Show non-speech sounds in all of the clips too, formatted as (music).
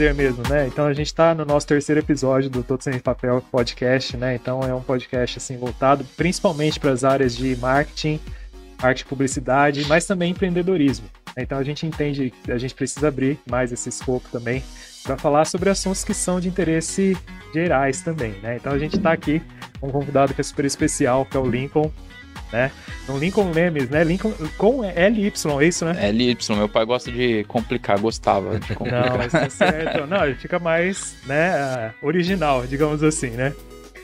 E prazer mesmo, né? Então a gente está no nosso terceiro episódio do Todo Sem Papel podcast, né? Então é um podcast assim voltado principalmente para as áreas de marketing, arte publicidade, mas também empreendedorismo. Então a gente entende que a gente precisa abrir mais esse escopo também para falar sobre assuntos que são de interesse gerais também, né? Então a gente está aqui com um convidado que é super especial, que é o Lincoln, né? Então, Lincoln Lemes, né? Lincoln com LY, é isso, né? LY, meu pai gosta de complicar, gostava de complicar. Não, mas tá certo. Não, ele fica mais, né, original, digamos assim, né?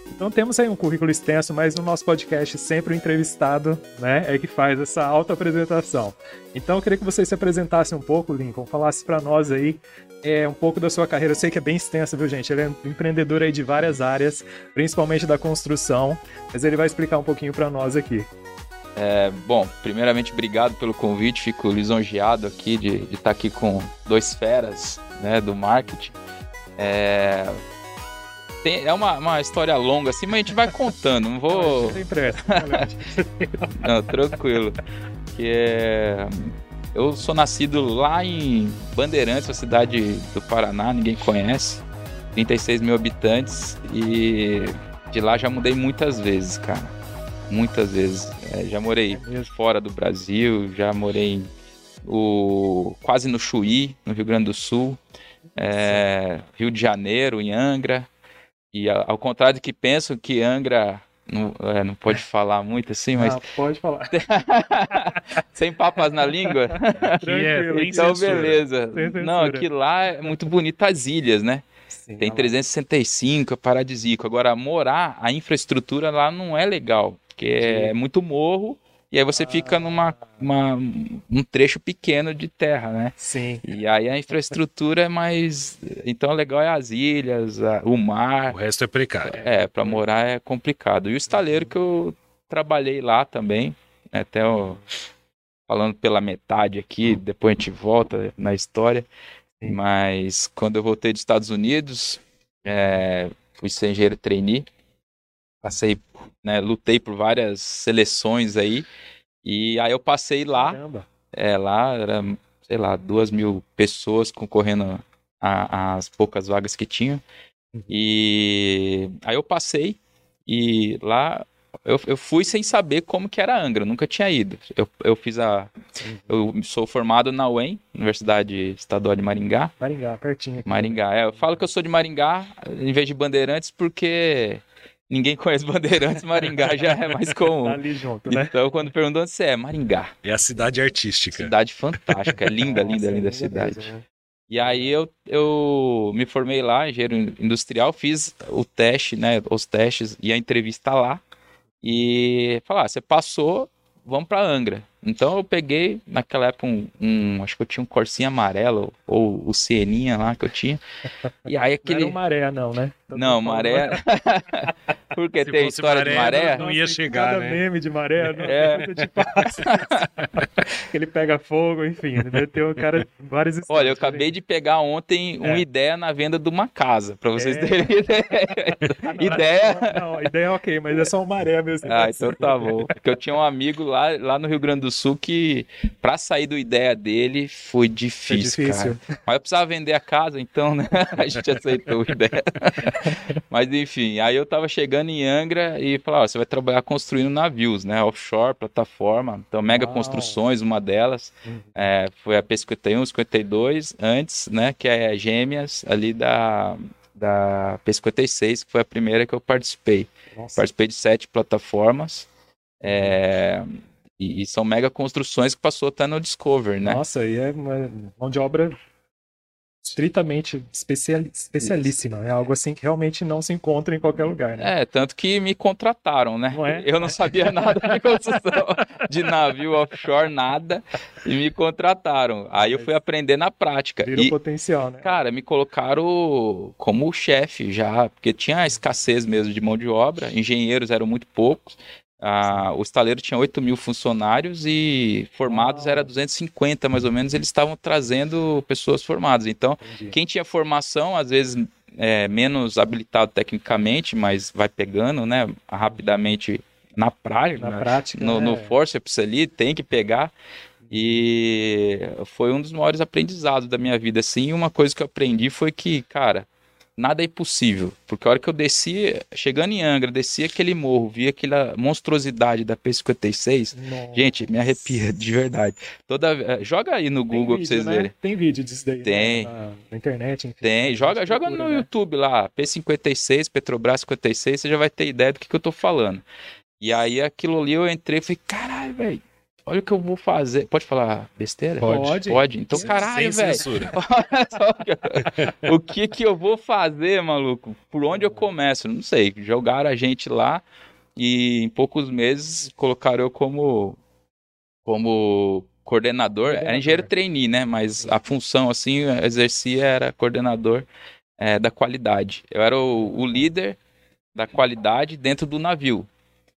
Então temos aí um currículo extenso, mas no nosso podcast sempre o entrevistado, né, é que faz essa auto apresentação. Então eu queria que você se apresentasse um pouco, Lincoln, falasse para nós aí é, um pouco da sua carreira. Eu sei que é bem extensa, viu, gente? Ele é um empreendedor aí de várias áreas, principalmente da construção, mas ele vai explicar um pouquinho para nós aqui. É, bom, primeiramente, obrigado pelo convite. Fico lisonjeado aqui de, estar aqui com dois feras né, do marketing. É, tem, é uma, uma história longa assim, mas a gente vai contando. Não vou. não, tranquilo. Que é. Eu sou nascido lá em Bandeirantes, uma cidade do Paraná, ninguém conhece. 36 mil habitantes e de lá já mudei muitas vezes, cara. Muitas vezes. É, já morei é fora do Brasil, já morei o, quase no Chuí, no Rio Grande do Sul, é, Rio de Janeiro, em Angra. E ao contrário do que pensam que Angra não, é, não pode falar muito assim, mas. Não, pode falar. (laughs) Sem papas na língua? Tranquilo, então, beleza. Não, aqui lá é muito bonito as ilhas, né? Sim, Tem 365, é paradisíaco. Agora, morar, a infraestrutura lá não é legal, porque é muito morro e aí você ah. fica numa uma, um trecho pequeno de terra, né? Sim. E aí a infraestrutura é mais. Então, o legal é as ilhas, a, o mar. O resto é precário. É, para morar é complicado. E o estaleiro que eu trabalhei lá também, né, até o, falando pela metade aqui, depois a gente volta na história. Sim. Mas quando eu voltei dos Estados Unidos, é, fui ser engenheiro trainee, passei né, lutei por várias seleções aí. E aí eu passei lá. Caramba. É, lá era, sei lá, duas mil pessoas concorrendo às poucas vagas que tinha. Uhum. E aí eu passei e lá eu, eu fui sem saber como que era Angra, nunca tinha ido. Eu, eu fiz a. Eu sou formado na UEM, Universidade Estadual de Maringá. Maringá, pertinho. Aqui. Maringá, é. Eu falo que eu sou de Maringá em vez de Bandeirantes porque ninguém conhece Bandeirantes, Maringá já é mais comum. Tá ali junto, né? Então, quando perguntam onde você é, Maringá. É a cidade artística. Cidade fantástica, é linda, Nossa, linda, linda cidade. Né? E aí eu, eu me formei lá, engenheiro industrial, fiz o teste, né, os testes e a entrevista lá. E falar, ah, você passou, vamos para Angra. Então eu peguei, naquela época, um, um, Acho que eu tinha um Corsinha amarelo, ou o Sieninha lá que eu tinha. E aí aquele. Não era maré, não, né? Tô não, maré. (laughs) Porque Se tem história maré, de maré. Não, não ia chegar. Cada né? meme de maré, não é. que (laughs) ele pega fogo, enfim. Tem um cara várias histórias. Olha, eu acabei de pegar ontem uma é. ideia na venda de uma casa, para vocês é. terem (laughs) ideia. Ah, não, ideia. Não, não, ideia é ok, mas é só uma maré mesmo. Ah, então tá bom. Porque eu tinha um amigo lá, lá no Rio Grande do Sul que para sair do ideia dele foi difícil, foi difícil. Cara. Mas eu precisava vender a casa, então, né? (laughs) A gente aceitou a ideia. (laughs) Mas enfim, aí eu tava chegando em Angra e falava, você vai trabalhar construindo navios, né? Offshore, plataforma. Então, Mega Uau. Construções, uma delas. Uhum. É, foi a P51, 52, antes, né? Que é gêmeas ali da, da P56, que foi a primeira que eu participei. Nossa. Participei de sete plataformas. É, e, e, são mega construções que passou até no Discover, né? Nossa, e é uma mão de obra estritamente especial, especialíssima. É algo assim que realmente não se encontra em qualquer lugar, né? É, tanto que me contrataram, né? Não é? (laughs) Eu não sabia (laughs) nada de construção de navio offshore, nada, e me contrataram. Aí eu fui aprender na prática. Vira e, potencial, né? Cara, me colocaram como chefe já, porque tinha escassez mesmo de mão de obra, engenheiros eram muito poucos. Ah, o estaleiro tinha 8 mil funcionários e formados era 250 mais ou menos. Eles estavam trazendo pessoas formadas. Então, Entendi. quem tinha formação, às vezes é, menos habilitado tecnicamente, mas vai pegando, né, rapidamente na praia, na né, prática, no, é. no forceps ali, tem que pegar. E foi um dos maiores aprendizados da minha vida, assim. Uma coisa que eu aprendi foi que, cara, nada é impossível. Porque a hora que eu desci, chegando em Angra, desci aquele morro, vi aquela monstruosidade da P56. Nossa. Gente, me arrepia, de verdade. Toda, eh, joga aí no Tem Google vídeo, pra vocês né? verem. Tem vídeo disso daí. né? Tem. Na, na internet, enfim. Tem, joga, joga procura, no né? YouTube lá, P56, Petrobras 56, você já vai ter ideia do que, que eu tô falando. E aí aquilo ali eu entrei e falei, caralho, velho, olha o que eu vou fazer. Pode falar besteira? Pode. Pode. Então, Sem caralho, Sem velho. censura. (laughs) Olha só o que- que eu vou fazer, maluco? Por onde eu começo? Não sei. Jogaram a gente lá e em poucos meses colocaram eu como como coordenador. Era Coordenador. engenheiro trainee, né? Mas a função assim eu exercia era coordenador eh, da qualidade. Eu era o, o líder da qualidade dentro do navio.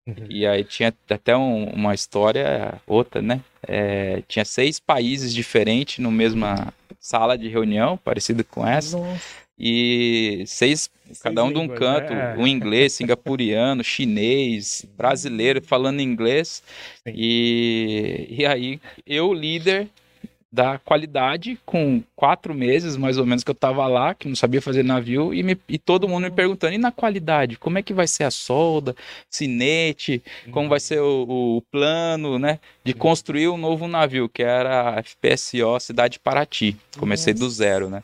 Uhum. E aí tinha até um- uma história outra, né? É, tinha seis países diferentes no mesma sala de reunião, parecida com essa, Nossa. e seis, cada um de um canto, né? um inglês, singapuriano, chinês, brasileiro falando inglês. Sim. E, e aí eu, líder da qualidade, com quatro meses mais ou menos que eu tava lá, que não sabia fazer navio, e, me- e todo mundo me perguntando, e na qualidade, como é que vai ser a solda, cinete, como vai ser o, o plano, né, de construir um novo navio, que era a FPSO Cidade de Paraty. Comecei do zero, né.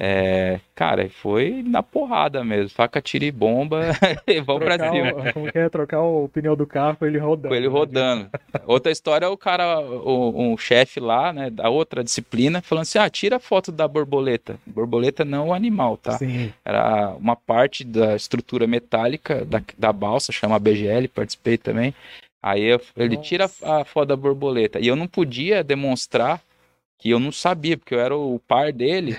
É, cara, foi na porrada mesmo, faca, tiro e bomba, (laughs) e vamos pra cima. o- (laughs) como que é? Trocar o pneu do carro com ele rodando. Com ele né? rodando. Outra história é o cara, o- um chefe lá, né, da outra disciplina, falando assim: ah, tira a foto da borboleta. Borboleta não o animal, tá? Sim. Era uma parte da estrutura metálica da, da balsa, chama BGL, participei também. Aí eu- ele Nossa. tira a foto da borboleta. E eu não podia demonstrar que eu não sabia, porque eu era o par dele.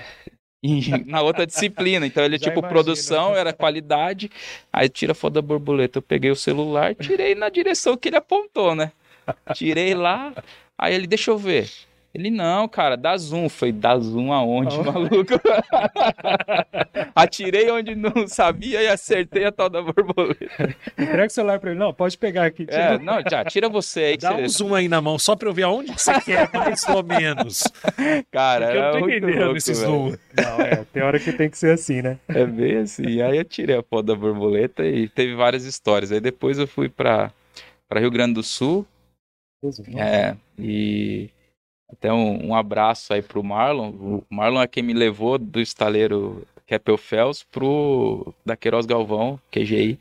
Na outra disciplina, então ele (laughs) Já tipo imagino. produção era qualidade, aí tira a foto da borboleta, eu peguei o celular, tirei na direção que ele apontou, né? Tirei lá, aí ele deixa eu ver. Ele, não, cara, dá zoom. Foi, dá zoom aonde, Aonde? maluco? (laughs) Atirei onde não sabia e acertei a tal da borboleta. Entrega o celular pra ele. Não, pode pegar aqui. tira. É, não, já, tira você aí que Dá você... um zoom aí na mão só pra eu ver aonde que você (laughs) quer, mais ou menos. Cara, Porque eu não tô muito entendendo louco, esse velho. zoom. Não, é, tem hora que tem que ser assim, né? É bem assim. Aí eu tirei a foto da borboleta e teve várias histórias. Aí depois eu fui pra, pra Rio Grande do Sul. É, e até um, um abraço aí pro Marlon. O Marlon é quem me levou do estaleiro Keppel Fels pro da Queiroz Galvão, QGI,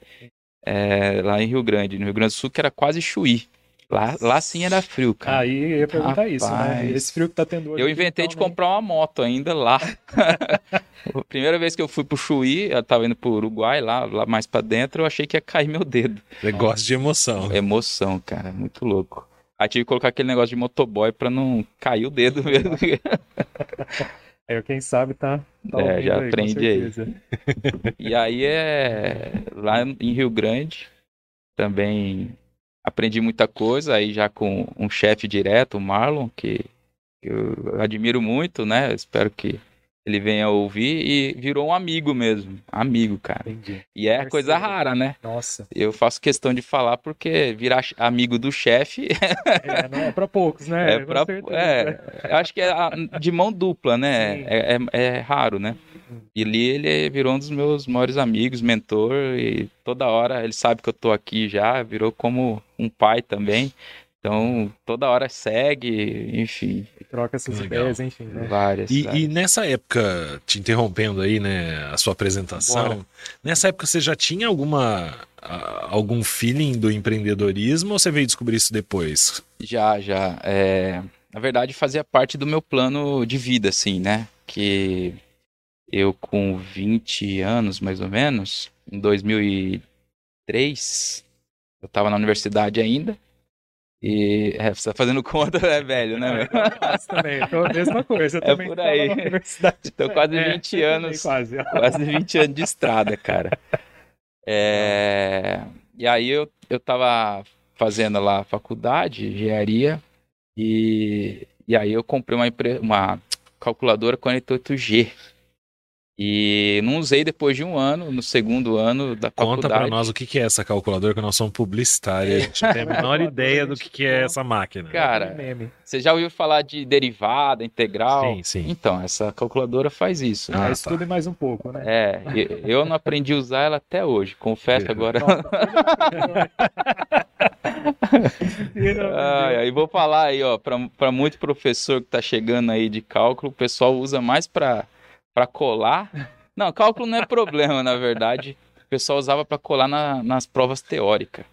é, lá em Rio Grande, no Rio Grande do Sul, que era quase Chuí. Lá, lá sim era frio, cara. Aí eu ia perguntar isso, né? Rapaz. Esse frio que tá tendo hoje. Eu aqui, inventei de então, né? comprar uma moto ainda lá. (laughs) a primeira vez que eu fui pro Chuí, eu tava indo pro Uruguai, lá, lá mais pra dentro, eu achei que ia cair meu dedo. Negócio de emoção. Emoção, cara, muito louco. Aí tive que colocar aquele negócio de motoboy pra não cair o dedo mesmo. (laughs) Aí quem sabe tá. tá É, já aprendi aí. e aí é lá em Rio Grande também aprendi muita coisa, aí já com um chefe direto, o Marlon, que que eu admiro muito, né? Espero que ele venha ouvir e virou um amigo mesmo, amigo, cara. Entendi. E é Parceiro. coisa rara, né? Nossa. Eu faço questão de falar porque virar amigo do chefe (laughs) É, não é pra poucos, né? é pra, é, acho que é a- de mão dupla, né? É, é, é raro, né? E ali ele virou um dos meus maiores amigos, mentor, e toda hora ele sabe que eu tô aqui já, virou como um pai também. Então, toda hora segue, enfim, Troca essas Legal. ideias, enfim, né? várias. E, várias. e nessa época, te interrompendo aí, né, a sua apresentação, Bora. nessa época você já tinha alguma algum feeling do empreendedorismo ou você veio descobrir isso depois? Já, já. É, na verdade, fazia parte do meu plano de vida, assim, né? Que eu, com 20 anos, mais ou menos, em 2003, eu tava na universidade ainda. E é, você tá fazendo conta, (laughs) é velho, né, meu? Nossa, também. Então, a mesma coisa. Eu É também por aí. Então, quase É, 20 eu também, anos. Quase. (laughs) Quase 20 anos de estrada, cara. É, E aí eu, eu tava fazendo lá a faculdade, engenharia, e, e aí eu comprei uma, uma calculadora 48G. E não usei depois de um ano, no segundo ano da Conta faculdade. pra nós o que é essa calculadora, que nós somos publicitários. A gente não tem a menor (laughs) ideia do que que é essa máquina. Cara, Meme. Você já ouviu falar de derivada, integral? Sim, sim. Então, essa calculadora faz isso. Ah, né? Mas tudo e mais um pouco, né? É, e- eu não aprendi a usar ela até hoje. Confesso agora. (laughs) Ai, aí vou falar aí, ó, para muito professor que tá chegando aí de cálculo, o pessoal usa mais para para colar. Não, cálculo não é problema, na verdade. O pessoal usava para colar na- nas provas teóricas.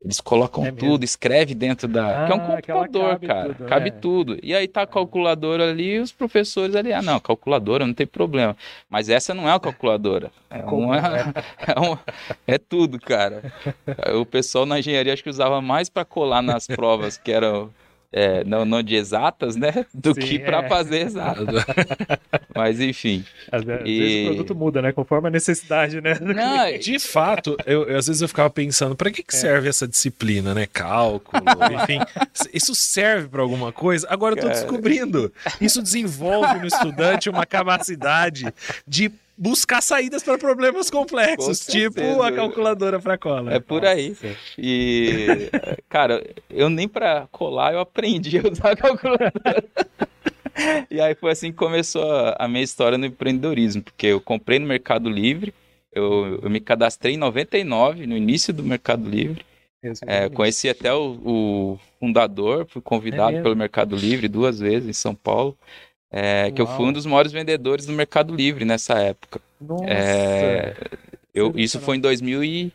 Eles colocam É tudo, escreve dentro da. que é um Ah, computador, cabe cara. tudo, cabe é. tudo. E aí tá a calculadora ali e os professores ali. Ah, não, calculadora, não tem problema. Mas essa não é uma calculadora. (laughs) É, uma, (laughs) é, um- é tudo, cara. O pessoal na engenharia acho que usava mais para colar nas provas que eram é, não, não de exatas, né? (laughs) Do Sim, que para é. fazer exato. (laughs) Mas enfim. Às vezes, E- o produto muda, né? Conforme a necessidade, né? Não, (laughs) De fato, eu, eu- às vezes eu ficava pensando, pra que, que É. serve essa disciplina, né? Cálculo, enfim. isso serve pra alguma coisa? Agora eu tô Cara. descobrindo. Isso desenvolve no estudante uma capacidade de buscar saídas para problemas complexos, Com tipo certeza. a calculadora pra cola. É por aí. E, (laughs) cara, eu nem pra colar eu aprendi a usar a calculadora. (laughs) E aí foi assim que começou a, minha história no empreendedorismo, porque eu comprei no Mercado Livre, eu, eu me cadastrei em 99, no início do Mercado Livre. É, conheci até o, o fundador, fui É convidado mesmo? pelo Mercado Livre duas vezes em São Paulo. É, que eu fui um dos maiores vendedores do Mercado Livre nessa época. Nossa. É, eu, isso foi em 2000 e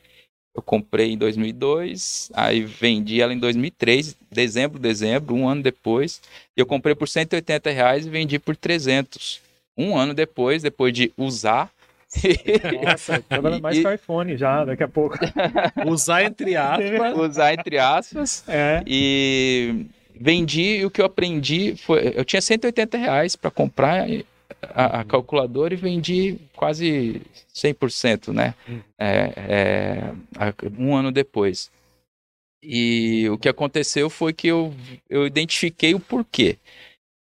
eu comprei em 2002, aí vendi ela em 2003, dezembro, dezembro, um ano depois. Eu comprei por 180 reais e vendi por 300. Um ano depois, depois de usar. Nossa, trabalha mais (laughs) E- com iPhone já, daqui a pouco. Usar entre aspas. usar entre aspas. É. E vendi e o que eu aprendi foi. Eu tinha 180 reais para comprar a, a calculadora e vendi quase 100%, né? Hum. É, é, um ano depois. E o que aconteceu foi que eu, eu identifiquei o porquê.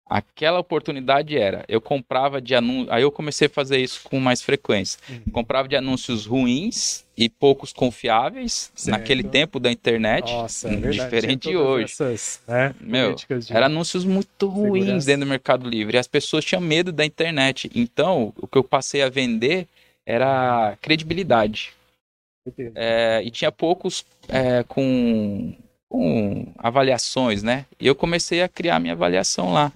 Aquela oportunidade era, eu comprava de anúncios, aí eu comecei a fazer isso com mais frequência. Uhum. Comprava de anúncios ruins e poucos confiáveis Certo. naquele tempo da internet. Nossa, é verdade. Diferente de hoje. Essas, né, Meu, de- Era anúncios muito ruins Segurança. dentro do Mercado Livre. As pessoas tinham medo da internet. Então, o que eu passei a vender era credibilidade. É, e tinha poucos é, com, com avaliações, né? E eu comecei a criar minha avaliação lá.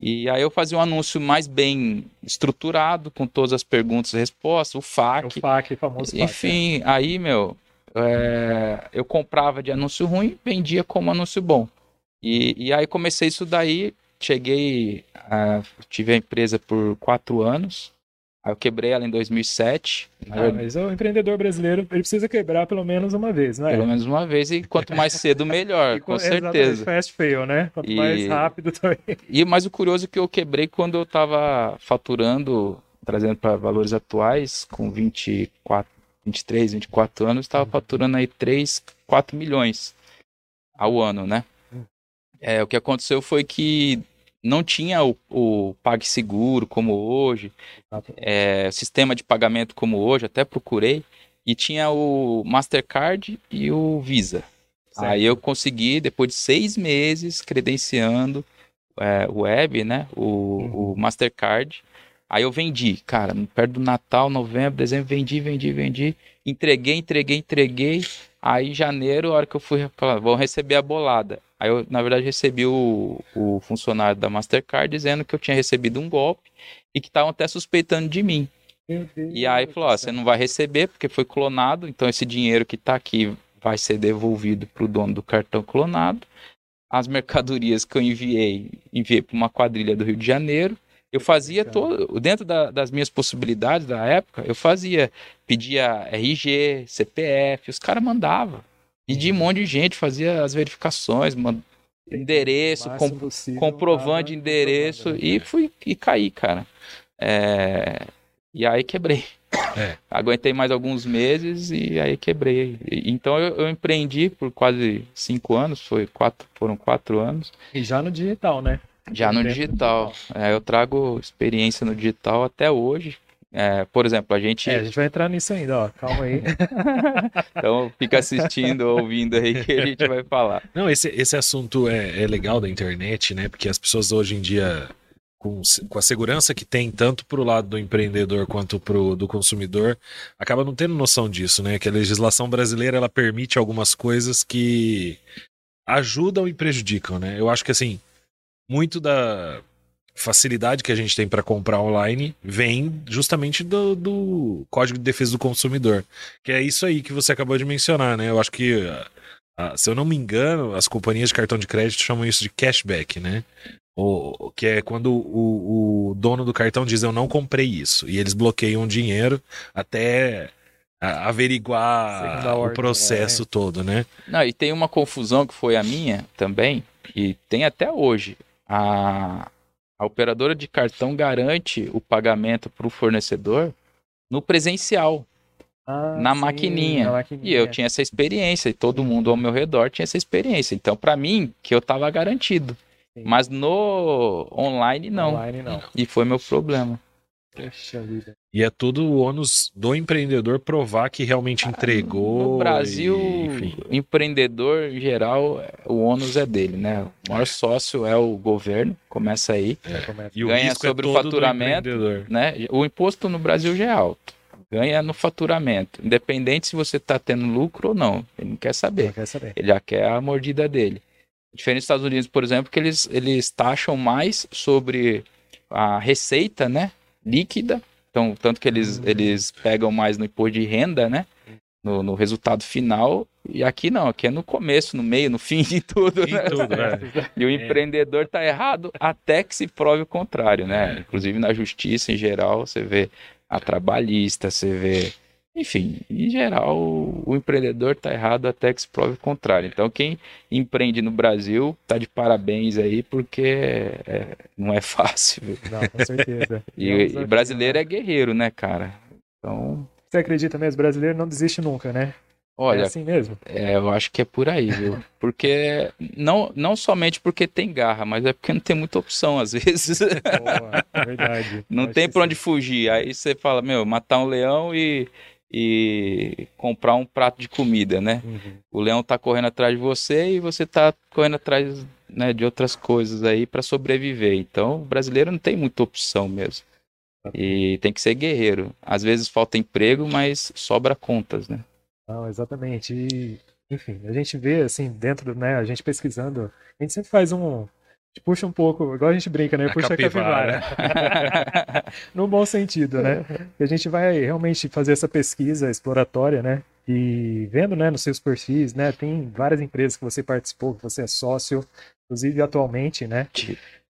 E aí eu fazia um anúncio mais bem estruturado, com todas as perguntas e respostas, o o FAQ. FAQ, famoso FAQ. Enfim, aí, meu, é, eu comprava de anúncio ruim, vendia como anúncio bom. E, e aí comecei isso daí, cheguei, a, tive a empresa por quatro anos, aí eu quebrei ela em 2007, na Ah, verdade, mas o empreendedor brasileiro ele precisa quebrar pelo menos uma vez, não é? pelo menos uma vez, e quanto mais cedo, (laughs) melhor, E com certeza. Fast fail, né? Quanto E- mais rápido também. E mas o curioso é que eu quebrei quando eu estava faturando, trazendo para valores atuais, com 24, 23, 24 anos, estava faturando aí 3, 4 milhões ao ano, né? É, o que aconteceu foi que não tinha o, o PagSeguro como hoje, é, sistema de pagamento como hoje, até procurei, e tinha o Mastercard e o Visa. Certo. Aí eu consegui, depois de seis meses, credenciando é, o web, né? O, Uhum. o Mastercard. Aí eu vendi, cara, perto do Natal, novembro, dezembro, vendi, vendi, vendi. Entreguei, entreguei, entreguei. Aí em janeiro, a hora que eu fui, falar, vou receber a bolada. Aí eu, na verdade, recebi o, o funcionário da Mastercard dizendo que eu tinha recebido um golpe e que estavam até suspeitando de mim. E aí falou, ó, você não vai receber porque foi clonado, então esse dinheiro que tá aqui vai ser devolvido pro dono do cartão clonado. As mercadorias que eu enviei, enviei para uma quadrilha do Rio de Janeiro. Eu fazia todo, dentro da- das minhas possibilidades da época, eu fazia, pedia RG, CPF, os caras mandavam. E de um monte de gente fazia as verificações, man- endereço, O com, máximo possível, comprovante de tava endereço comprovando, e fui e caí, cara. É, e aí quebrei. É. (laughs) Aguentei mais alguns meses e aí quebrei. Então eu, eu empreendi por quase cinco anos, foi quatro, foram quatro anos, E já no digital, né? já no do digital. É, eu trago experiência no digital até hoje. É, por exemplo, a gente. É, a gente vai entrar nisso ainda, ó. Calma aí. (laughs) então fica assistindo, ouvindo aí que a gente vai falar. Não, esse, esse assunto é, é legal da internet, né? Porque as pessoas hoje em dia, com, com a segurança que tem, tanto pro lado do empreendedor quanto pro do consumidor, acaba não tendo noção disso, né? Que a legislação brasileira ela permite algumas coisas que ajudam e prejudicam, né? Eu acho que assim, muito da facilidade que a gente tem para comprar online vem justamente do, do, Código de Defesa do Consumidor. Que é isso aí que você acabou de mencionar, né? Eu acho que, ah, se eu não me engano, as companhias de cartão de crédito chamam isso de cashback, né? O, que é quando o, o dono do cartão diz eu não comprei isso. E eles bloqueiam o dinheiro até averiguar o processo é. todo, né? Não, e tem uma confusão que foi a minha também, e tem até hoje. A, a operadora de cartão garante o pagamento para o fornecedor no presencial, ah, na, sim, maquininha. na, maquininha. E eu tinha essa experiência, e todo mundo ao meu redor tinha essa experiência. Então, para mim, que eu estava garantido. Sim. Mas no online não. online não. E foi meu problema. E é tudo o ônus do empreendedor provar que realmente entregou. No Brasil, e, empreendedor em geral, o ônus é dele, né? O maior sócio é o governo, começa aí. É. E ganha o sobre é o faturamento. Né? O imposto no Brasil já é alto. Ganha no faturamento. Independente se você está tendo lucro ou não. Ele não quer saber. Não quer saber. Ele já quer a mordida dele. Diferente dos Estados Unidos, por exemplo, que eles, eles taxam mais sobre a receita, né? Líquida, então tanto que eles, uhum. eles pegam mais no imposto de renda, né? No, no, resultado final, e aqui não, aqui é no começo, no meio, no (laughs) fim de tudo. Né? Tudo, é. (laughs) E o é. empreendedor está errado até que se prove o contrário, né? Inclusive na justiça em geral, você vê a trabalhista, você vê enfim, em geral, o empreendedor está errado até que se prove o contrário. Então, quem empreende no Brasil está de parabéns aí, porque é, não é (laughs) fácil. Não, com certeza. (laughs) e, e brasileiro é guerreiro, né, cara? Então. Você acredita mesmo? Brasileiro não desiste nunca, né? Olha, é assim mesmo? É, eu acho que é por aí, viu? (laughs) Porque não, não somente porque tem garra, mas é porque não tem muita opção às vezes. Boa, é verdade. não tem para onde fugir. Aí você fala, meu, matar um leão e e comprar um prato de comida, né? Uhum. O leão está correndo atrás de você e você está correndo atrás né, de outras coisas aí para sobreviver. Então, o brasileiro não tem muita opção mesmo. E tem que ser guerreiro. Às vezes falta emprego, mas sobra contas, né? Não, exatamente. E, enfim, a gente vê assim dentro, né? A gente pesquisando, a gente sempre faz um, puxa um pouco, igual a gente brinca, né? A puxa capivara. a capivara. (laughs) no bom sentido, né? E a gente vai realmente fazer essa pesquisa exploratória, né? E vendo, né, nos seus perfis, né? Tem várias empresas que você participou, que você é sócio, inclusive atualmente, né?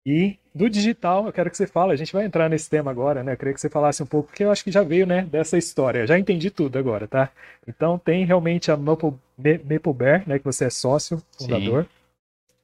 E do digital, eu quero que você fale, a gente vai entrar nesse tema agora, né? Eu queria que você falasse um pouco, porque eu acho que já veio, né, dessa história. Já entendi tudo agora, tá? Então tem realmente a Maple, Maple Bear, né, que você é sócio, fundador. Sim.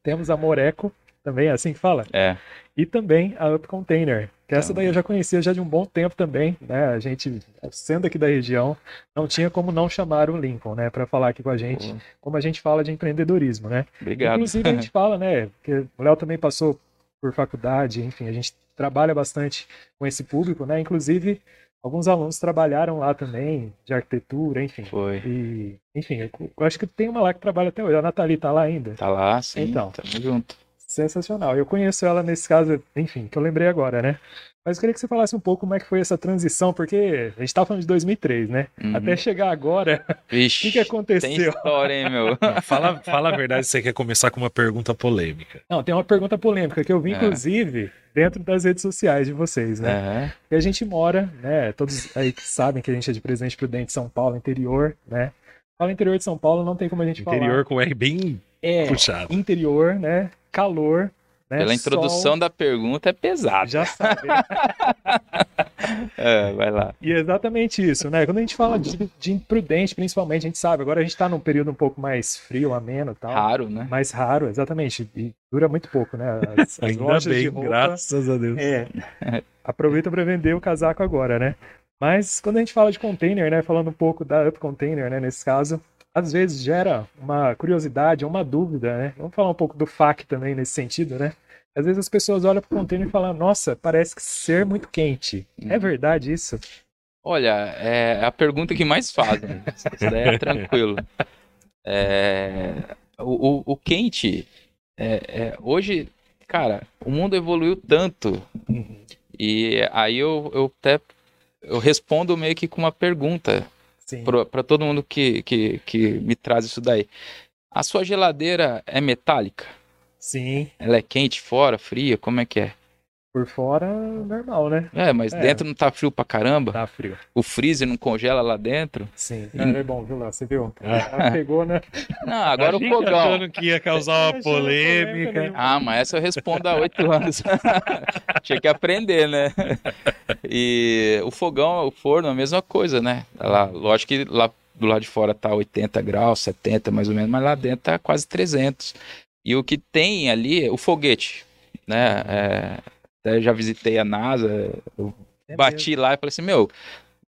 Temos a Moreco, também é assim que fala? É. E também a Up Container, que essa daí eu já conhecia já de um bom tempo também, né? A gente, sendo aqui da região, não tinha como não chamar o Lincoln, né, para falar aqui com a gente, uhum. como a gente fala de empreendedorismo, né? Obrigado. Inclusive a gente (laughs) fala, né, que o Léo também passou por faculdade, enfim, a gente trabalha bastante com esse público, né? Inclusive alguns alunos trabalharam lá também, de arquitetura, enfim. Foi. E, enfim, eu acho que tem uma lá que trabalha até hoje. A Nathalie tá lá ainda? Tá lá, sim. Então. Tamo junto. Sensacional. Eu conheço ela nesse caso, enfim, que eu lembrei agora, né? Mas eu queria que você falasse um pouco como é que foi essa transição, porque a gente tá falando de 2003, né? Uhum. Até chegar agora, (laughs) o que, que aconteceu? Tem história, hein, meu? fala, fala a verdade, você quer começar com uma pergunta polêmica. Não, tem uma pergunta polêmica que eu vi, é. inclusive, dentro das redes sociais de vocês, né? Uhum. Porque a gente mora, né? Todos aí que sabem que a gente é de Presidente Prudente, São Paulo, interior, né? Fala interior de São Paulo, não tem como a gente interior falar. Interior com R bem é, puxado. Interior, né? calor. Né? Pela introdução Sol, da pergunta é pesado. Já sabe. (laughs) é, vai lá. E é exatamente isso, né? Quando a gente fala de, de imprudente, principalmente, a gente sabe, agora a gente está num período um pouco mais frio, ameno tal. Raro, né? Mais raro, exatamente. E dura muito pouco, né? As, as Ainda bem, roupa, graças a Deus. É. Aproveita para vender o casaco agora, né? Mas quando a gente fala de container, né? Falando um pouco da Up Container, né? Nesse caso, às vezes gera uma curiosidade, uma dúvida, né? Vamos falar um pouco do FAQ também nesse sentido, né? Às vezes as pessoas olham pro container e falam, nossa, parece ser muito quente. É verdade isso? Olha, é a pergunta que mais fazem. Isso daí é tranquilo. É, o, o, o quente, é, é, hoje, cara, o mundo evoluiu tanto. E aí eu, eu até eu respondo meio que com uma pergunta. Para todo mundo que, que, que me traz isso daí. A sua geladeira é metálica? Sim. Ela é quente fora, fria? Como é que é? Por fora, normal, né? É, mas É. dentro não tá frio pra caramba? Tá frio. O freezer não congela lá dentro? Sim. Hum. É, é bom, viu, Léo? Você viu? Ela pegou, né? Não, agora o fogão. que ia causar uma polêmica. Ah, mas essa eu respondo há oito anos. (laughs) Tinha que aprender, né? E o fogão, o forno, a mesma coisa, né? Lá, lógico que lá do lado de fora tá 80 graus, 70 mais ou menos, mas lá dentro tá quase 300. E o que tem ali, o foguete, né? É, até já visitei a NASA, eu É bati lá e falei assim, meu,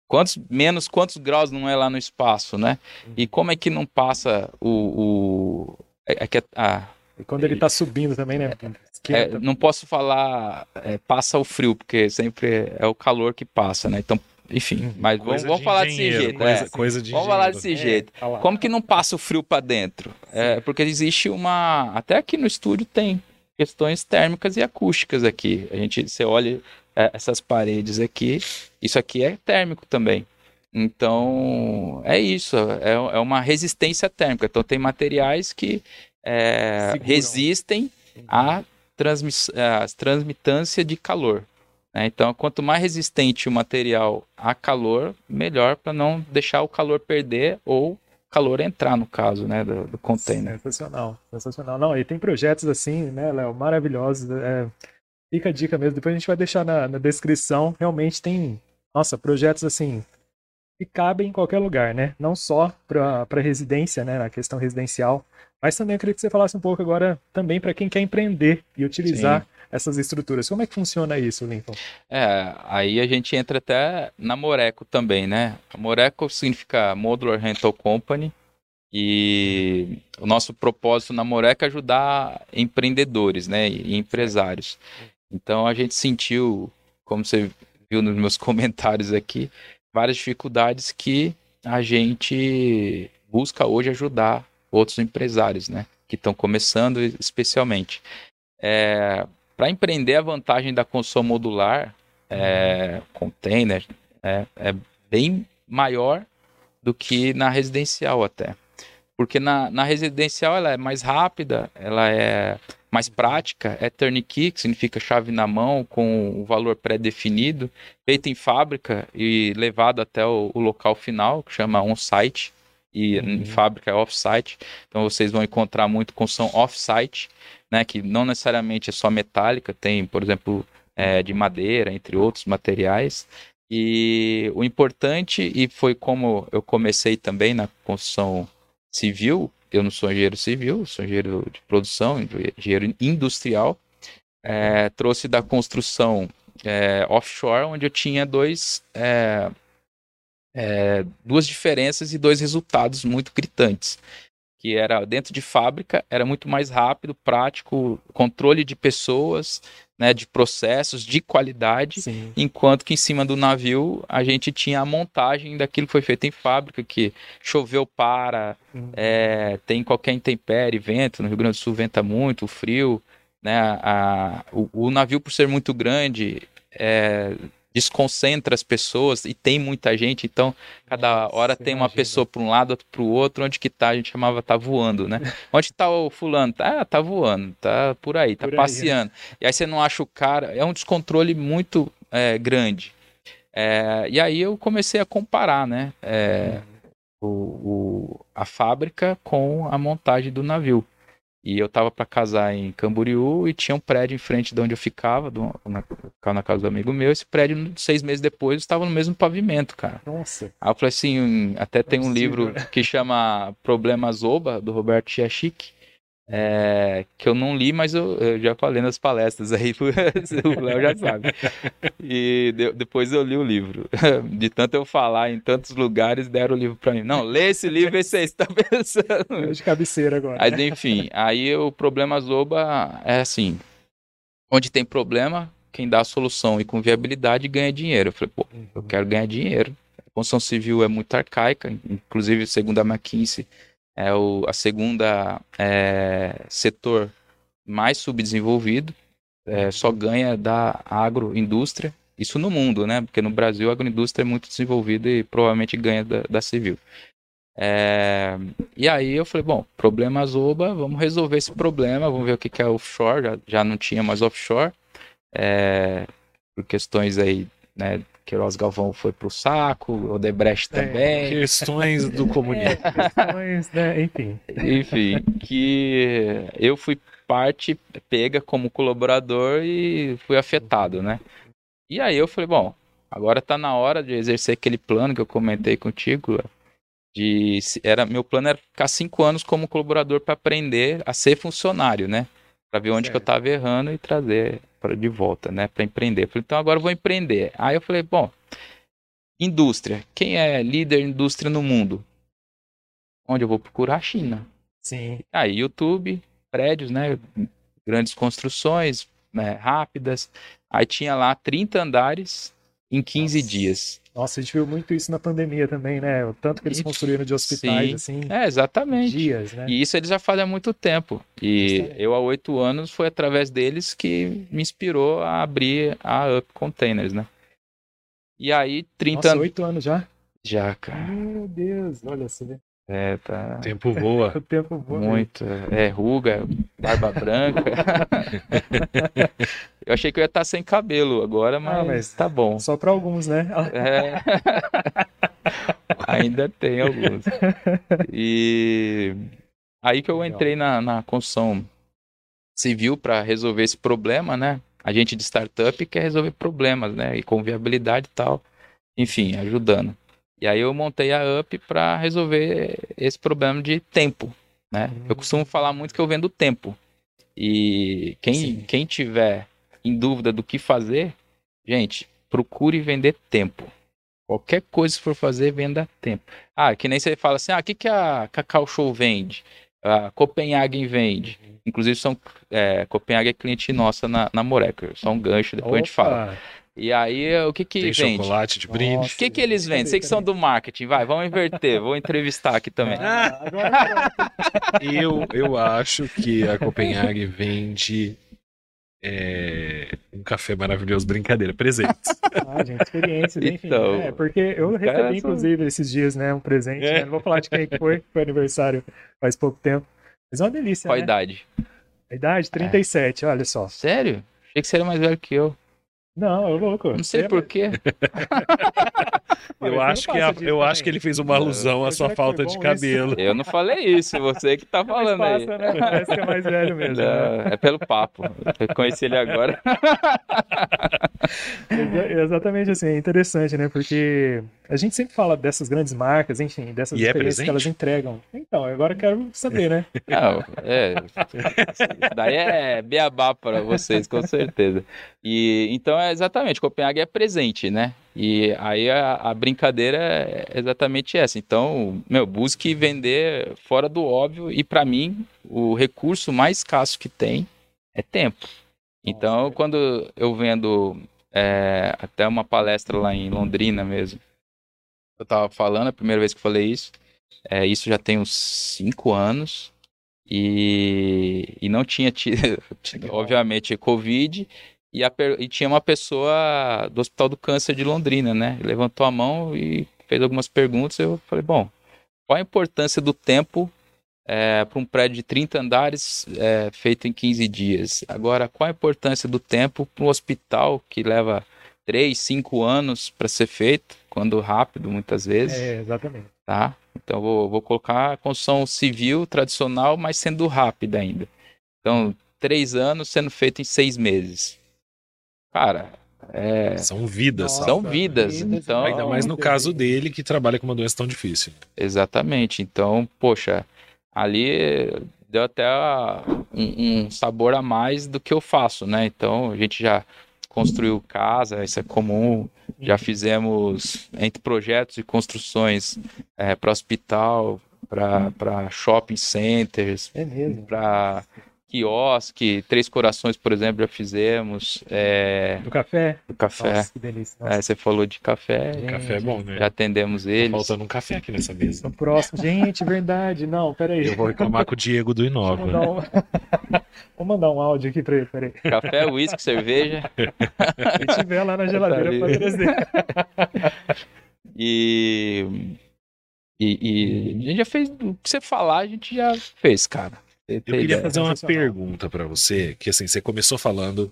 quantos menos quantos graus não é lá no espaço, né? E como é que não passa o, o é, é que a, mesmo. E quando ele tá subindo também, né? é, Esquenta. não posso falar é, passa o frio, porque sempre é o calor que passa, né? Então, enfim, mas vamos, Coisa vamos de falar desse jeito. Coisa, é. coisa de Vamos falar desse É, jeito. tá. Como que não passa o frio para dentro? É, porque existe uma. Até aqui no estúdio tem questões térmicas e acústicas aqui. A gente, você olha é, essas paredes aqui, isso aqui é térmico também. Então, é isso, é, é uma resistência térmica. Então, tem materiais que é, resistem à transmiss- à transmitância de calor. né? Então, quanto mais resistente o material a calor, melhor para não deixar o calor perder ou calor entrar, no caso, né, do, do container. Sensacional, sensacional. Não, e tem projetos assim, né, Léo, maravilhosos. É, fica a dica mesmo. Depois a gente vai deixar na, na descrição. Realmente tem, nossa, projetos assim que cabem em qualquer lugar, né? Não só para residência, né, na questão residencial, mas também eu queria que você falasse um pouco agora também para quem quer empreender e utilizar essas estruturas. Como é que funciona isso, Lincoln? É, aí a gente entra até na Moreco também, né? A Moreco significa Modular Rental Company e o nosso propósito na Moreco é ajudar empreendedores, né, e empresários. Então a gente sentiu, como você viu nos meus (laughs) comentários aqui, várias dificuldades que a gente busca hoje ajudar outros empresários, né, que estão começando especialmente. É, Para empreender, a vantagem da construção modular, é, container, é, é bem maior do que na residencial até. Porque na, na residencial ela é mais rápida, ela é mais prática, é turnkey, que significa chave na mão, com o valor pré-definido, feito em fábrica e levado até o, o local final, que chama on-site, e Uhum. fábrica é off-site. Então vocês vão encontrar muito construção off-site, né, que não necessariamente é só metálica, tem, por exemplo, é, de madeira, entre outros materiais. E o importante, e foi como eu comecei também na construção civil, eu não sou engenheiro civil, sou engenheiro de produção, engenheiro industrial, é, trouxe da construção é, offshore, onde eu tinha dois, é, duas diferenças e dois resultados muito gritantes. Que era dentro de fábrica, era muito mais rápido, prático, controle de pessoas, né, de processos, de qualidade, Sim. enquanto que em cima do navio a gente tinha a montagem daquilo que foi feito em fábrica, que choveu para, Uhum. é, tem qualquer intempérie, vento, no Rio Grande do Sul venta muito, frio, né, a, o, o navio por ser muito grande é, desconcentra as pessoas e tem muita gente, então cada Nossa, hora tem uma imagina. pessoa para um lado, outra para o outro, onde que tá, a gente chamava tá voando, né? (laughs) Onde tá o fulano? Tá, ah, tá voando, tá por aí, tá Por aí, né? passeando. E aí você não acha o cara, é um descontrole muito é, grande. É, e aí eu comecei a comparar, né? É, o, o- a fábrica com a montagem do navio. E eu tava para casar em Camboriú e tinha um prédio em frente de onde eu ficava, do, na, ficava na casa do amigo meu. Esse prédio, seis meses depois, estava no mesmo pavimento, cara. Nossa. Aí eu falei assim, hum, até tem um livro que chama Problemas Oba, do Roberto Chiachik, é, que eu não li, mas eu, eu já falei nas palestras aí, (laughs) o Léo já sabe. E de- depois eu li o livro. (laughs) De tanto eu falar em tantos lugares, deram o livro pra mim. Não, lê esse livro e você está (laughs) pensando. De cabeceira agora. Mas enfim, aí o problema Zoba é assim. onde tem problema, quem dá a solução e com viabilidade ganha dinheiro. Eu falei, pô, eu Uhum. quero ganhar dinheiro. A construção civil é muito arcaica, inclusive segundo a McKinsey, é o a segunda é, setor mais subdesenvolvido, é, só ganha da agroindústria, isso no mundo, né? Porque no Brasil a agroindústria é muito desenvolvida e provavelmente ganha da, da civil. É, e aí eu falei, bom, problema Zoba, vamos resolver esse problema, vamos ver o que, que é offshore, já, já não tinha mais offshore, é, por questões aí, né, Queiroz Galvão foi pro saco, Odebrecht É, também, Questões do (laughs) comunismo. Questões, né? Enfim. enfim, que eu fui parte pega como colaborador e fui afetado, né? E aí eu falei, bom, agora tá na hora de exercer aquele plano que eu comentei contigo, de era meu plano era ficar cinco anos como colaborador para aprender a ser funcionário, né? Para ver onde que eu Certo. tava errando e trazer para de volta, né? Para empreender. Eu falei, então agora eu vou empreender. Aí eu falei, bom, indústria. Quem é líder indústria no mundo? Onde eu vou procurar? A China. Sim. Aí, YouTube, prédios, né? Grandes construções, né, rápidas. Aí tinha lá 30 andares em 15 Nossa. dias. Nossa, a gente viu muito isso na pandemia também, né? O tanto que eles construíram de hospitais, Sim. assim, É, exatamente. dias, né? E isso eles já fazem há muito tempo. E eu, há oito anos, foi através deles que me inspirou a abrir a Up Containers, né? E aí, 30 Nossa, anos. oito anos já? Já, cara. Meu Deus, olha, você vê. É, tá. O tempo voa. (laughs) O tempo voa. mesmo. Muito. É ruga, barba branca. (laughs) eu achei que eu ia estar sem cabelo agora, mas, Ah, mas- tá bom. Só para alguns, né? É. (laughs) Ainda tem alguns. E aí que eu entrei na, na construção civil para resolver esse problema, né? A gente de startup quer resolver problemas, né? E com viabilidade e tal. Enfim, ajudando. E aí eu montei a Up para resolver esse problema de tempo, né? Hum. Eu costumo falar muito que eu vendo tempo. E quem, Sim. quem tiver em dúvida do que fazer, gente, procure vender tempo. Qualquer coisa que for fazer, venda tempo. Ah, que nem você fala assim, ah, o que, que a Cacau Show vende? A Copenhagen vende. Inclusive, são, é, Copenhagen é cliente nossa na, na Moreca. Só um gancho, depois a gente fala. E aí, o que que Tem vende? chocolate de brinde. Nossa. O que que eles vendem? Vocês que são do marketing, vai, vamos inverter. Vou entrevistar aqui também. Ah, Eu, eu acho que a Copenhague vende é, um café maravilhoso. Brincadeira, presentes. ah, gente, experiências, enfim. Então, é, porque eu recebi, são- inclusive, esses dias, né, um presente. É. né? Não vou falar de quem que foi, que foi aniversário faz pouco tempo. Mas é uma delícia, Qual a né? idade? A idade? 37, olha só. Sério? Achei que você era mais velho que eu. Não, eu louco. Não sei Você- porquê. (laughs) Mas Eu acho, não que, a- eu acho que ele fez uma alusão à sua falta de isso? cabelo. Eu não falei isso, você que tá falando aí. passa, né? Parece que é mais velho mesmo. né? Não, é pelo papo. Eu conheci ele agora. (laughs) Exa- Exatamente assim, é interessante, né? Porque a gente sempre fala dessas grandes marcas, enfim, dessas E é experiências que presente? elas entregam. Então, agora eu quero saber, né? Não, (laughs) é. Daí é beabá para vocês, com certeza. E então é exatamente, Copenhague é presente, né? E aí a, a brincadeira é exatamente essa. Então, meu, busque vender fora do óbvio e para mim o recurso mais escasso que tem é tempo. Então, Nossa. quando eu vendo é, até uma palestra lá em Londrina mesmo, eu tava falando, a primeira vez que falei isso, é, isso já tem uns cinco anos e, e não tinha tido, (laughs) obviamente, Covid. E, a e tinha uma pessoa do Hospital do Câncer de Londrina, né? Levantou a mão e fez algumas perguntas. Eu falei, bom, qual a importância do tempo para um prédio de 30 andares é, feito em 15 dias? Agora, qual a importância do tempo para um hospital que leva 3, 5 anos para ser feito, quando rápido, muitas vezes? É, exatamente. tá? Então vou, vou colocar a construção civil tradicional, mas sendo rápida ainda. Então, três anos sendo feito em seis meses. Cara, é, São vidas, Nossa, sabe? são vidas. vidas, Então, Ainda mais no caso dele, que trabalha com uma doença tão difícil. exatamente. Então, poxa, ali deu até um, um sabor a mais do que eu faço, né? Então, a gente já construiu casa, isso é comum. Já fizemos entre projetos e construções para hospital, para shopping centers, É para quiosque, Três Corações, por exemplo, já fizemos. É, Do café? do café. Nossa, que delícia. Nossa. É, você falou de café, Gente, Café é bom, né? já atendemos Tá eles. faltando um café aqui nessa mesa. No próximo. Gente, verdade. Não, peraí. Eu vou reclamar com o Diego do Inova. mandar um... (laughs) Vou mandar um áudio aqui pra ele, peraí. Café, uísque, cerveja. (laughs) Se tiver lá na geladeira pra trazer. E, e, e a gente já fez o que você falar, a gente já fez, cara. Eu queria ideia. fazer uma pergunta pra você, que assim, você começou falando,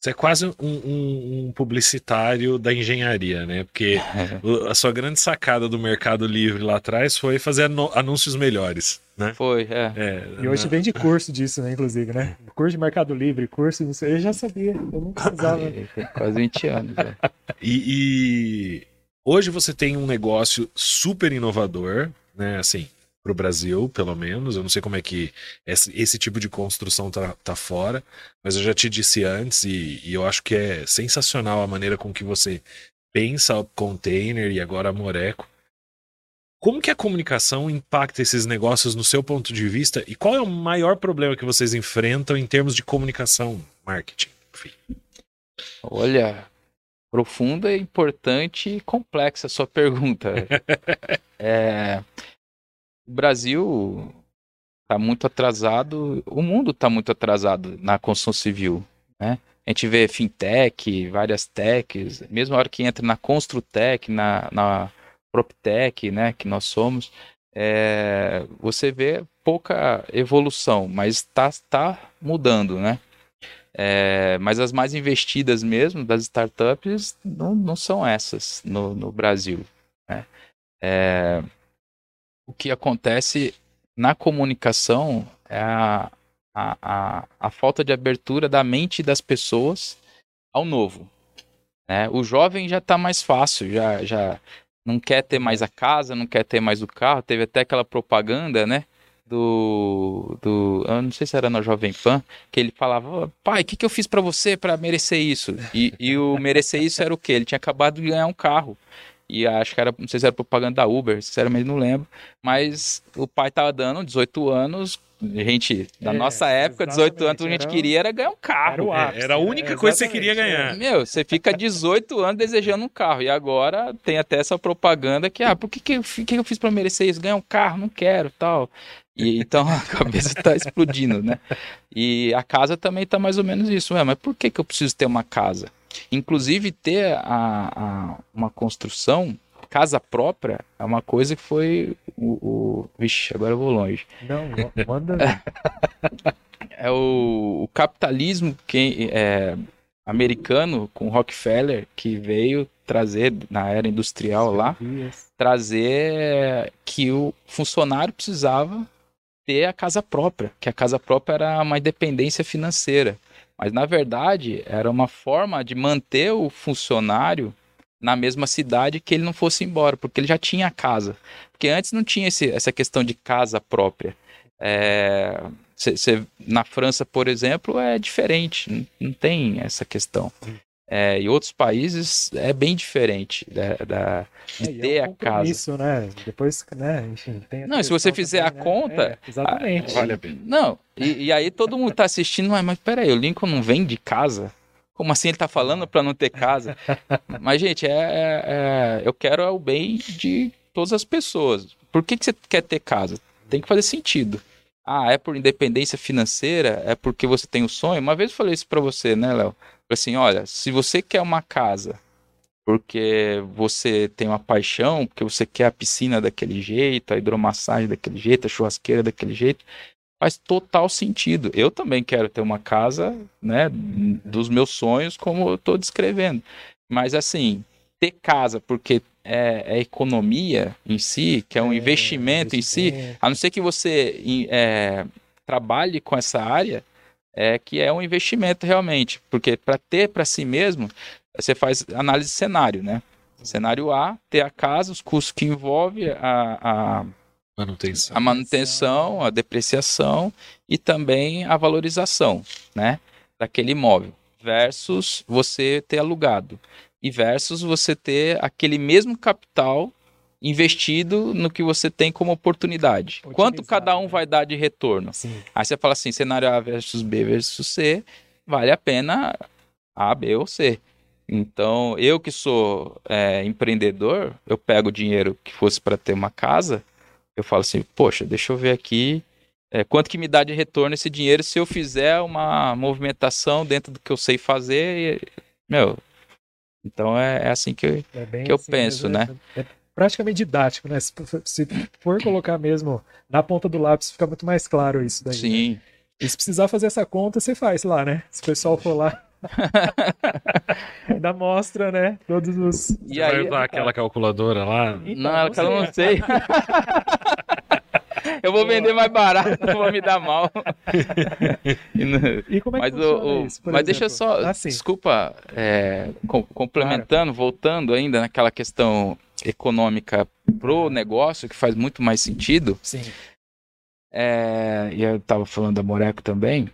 você é quase um, um- um publicitário da engenharia, né? Porque (laughs) a sua grande sacada do Mercado Livre lá atrás foi fazer anúncios melhores, né? Foi, é. É, E hoje vende curso disso, né, inclusive, né? Curso de Mercado Livre, curso, não sei, eu já sabia, eu não precisava. Tem quase 20 anos. é. (laughs) E, e hoje você tem um negócio super inovador, né? Assim, pro Brasil, pelo menos. Eu não sei como é que esse, esse tipo de construção tá, tá fora, mas eu já te disse antes e, e eu acho que é sensacional a maneira com que você pensa o container e agora a Moreco. Como que a comunicação impacta esses negócios no seu ponto de vista e qual é o maior problema que vocês enfrentam em termos de comunicação, marketing? Enfim. Olha, profunda, importante e complexa a sua (laughs) pergunta. (laughs) É, o Brasil está muito atrasado, o mundo está muito atrasado na construção civil. Né? A gente vê fintech, várias techs, mesmo a hora que entra na Construtech, na, na PropTech, né, que nós somos, é, você vê pouca evolução, mas está tá mudando, né? É, mas as mais investidas mesmo das startups não, não são essas no, no Brasil. né? É, o que acontece na comunicação é a, a, a, a falta de abertura da mente das pessoas ao novo. né? O jovem já está mais fácil, já, já não quer ter mais a casa, não quer ter mais o carro. Teve até aquela propaganda, né? Do, do eu não sei se era na Jovem Pan, que ele falava, pai, o que, que eu fiz pra você pra merecer isso? E, e o merecer isso era o quê? Ele tinha acabado de ganhar um carro. E acho que era, não sei se era propaganda da Uber, sinceramente não lembro. Mas o pai tava dando 18 anos, gente, na É, nossa época, 18 anos, o que a gente queria era ganhar um carro. Era o É, ápice, era a né? única coisa que você queria é. ganhar. Meu, você fica 18 anos desejando um carro. E agora tem até essa propaganda que, ah, por que, que, eu, que eu fiz pra merecer isso? Ganhar um carro? Não quero, tal. E, então (laughs) a cabeça tá explodindo, né? E a casa também tá mais ou menos isso. Ué, mas por que, que eu preciso ter uma casa? Inclusive, ter a, a- uma construção, casa própria, é uma coisa que foi o. o... Vixe, agora eu vou longe Não, manda. (laughs) é o, o capitalismo que, é, americano com Rockefeller que veio trazer na era industrial lá trazer que o funcionário precisava ter a casa própria, que a casa própria era uma independência financeira. Mas na verdade era uma forma de manter o funcionário na mesma cidade que ele não fosse embora, porque ele já tinha casa. Porque antes não tinha esse, essa questão de casa própria. É, cê- cê- na França, por exemplo, é diferente, não, não tem essa questão. É, em outros países é bem diferente da, da- de É, e ter é um a casa. compromisso, né? Depois, né? Enfim, Não, e se você fizer a também, né? conta, É, exatamente. Vale a pena. Não, e, e aí todo mundo tá assistindo, mas, mas peraí, o Lincoln não vem de casa? Como assim ele tá falando pra não ter casa? (laughs) Mas, gente, é, é- é- eu quero é o bem de todas as pessoas. Por que, que você quer ter casa? Tem que fazer sentido. Ah, é por independência financeira? É porque você tem o sonho? Uma vez eu falei isso pra você, né, Léo? Falei assim, olha, se você quer uma casa porque você tem uma paixão, porque você quer a piscina daquele jeito, a hidromassagem daquele jeito, a churrasqueira daquele jeito, faz total sentido. Eu também quero ter uma casa, né, dos meus sonhos, como eu estou descrevendo. Mas assim, ter casa porque é, é economia em si, que é um É, investimento em si, a não ser que você é, trabalhe com essa área, é que é um investimento realmente, porque para ter para si mesmo, você faz análise de cenário, né? Cenário A, ter a casa, os custos que envolve a, a, Manutenção. a manutenção, a depreciação e também a valorização, né, daquele imóvel, versus você ter alugado e versus você ter aquele mesmo capital investido no que você tem como oportunidade. Otimizado, Quanto cada um né? vai dar de retorno? Sim. Aí você fala assim, cenário A versus B versus C, vale a pena A, B ou C. Então, eu que sou é, empreendedor, eu pego o dinheiro que fosse para ter uma casa, eu falo assim, poxa, deixa eu ver aqui é, quanto que me dá de retorno esse dinheiro se eu fizer uma movimentação dentro do que eu sei fazer. e- meu, então é, é assim que eu, É bem que eu assim penso, mesmo, né? É, é praticamente didático, né? Se, se for colocar mesmo na ponta do lápis, fica muito mais claro isso daí. né? sim. E se precisar fazer essa conta, você faz lá, né? Se o pessoal for lá. (laughs) Ainda mostra, né? Todos os. E Você vai aí, usar aquela calculadora lá. Então, não, aquela eu não sei. (laughs) eu vou vender mais barato, (laughs) não vou me dar mal. E não- E como é que Mas, o, o- isso, mas deixa eu só, Ah, desculpa, é, com- complementando, voltando ainda naquela questão econômica pro negócio, que faz muito mais sentido, Sim. é, e eu estava falando da Moreco também,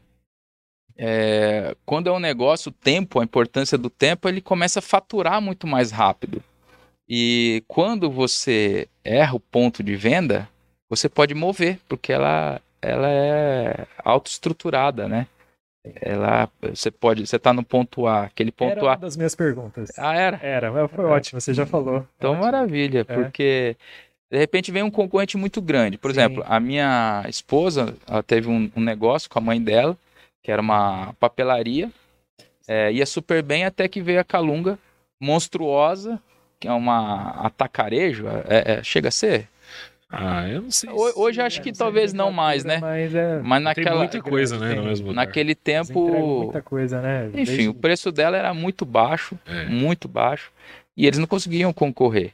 é, quando é um negócio, o tempo, a importância do tempo, ele começa a faturar muito mais rápido. E quando você erra o ponto de venda, você pode mover, porque ela, ela é autoestruturada, né? Ela, você pode, você está no ponto A, aquele ponto Era uma A. das minhas perguntas. Ah, era? Era, foi ótimo, você já falou. Então, Ótimo. maravilha, porque de repente vem um concorrente muito grande. Por Sim. exemplo, a minha esposa, ela teve um, um negócio com a mãe dela, que era uma papelaria, é, ia super bem até que veio a Calunga, monstruosa, que é uma atacarejo, é- é- chega a ser. Ah, eu não sei. Ho- Hoje acho É, que talvez não mais, né? Mas é. Mas naquela, muita coisa, né, tem. naquele tempo, muita coisa, né? enfim, Desde- o preço dela era muito baixo, É. muito baixo, e eles não conseguiam concorrer.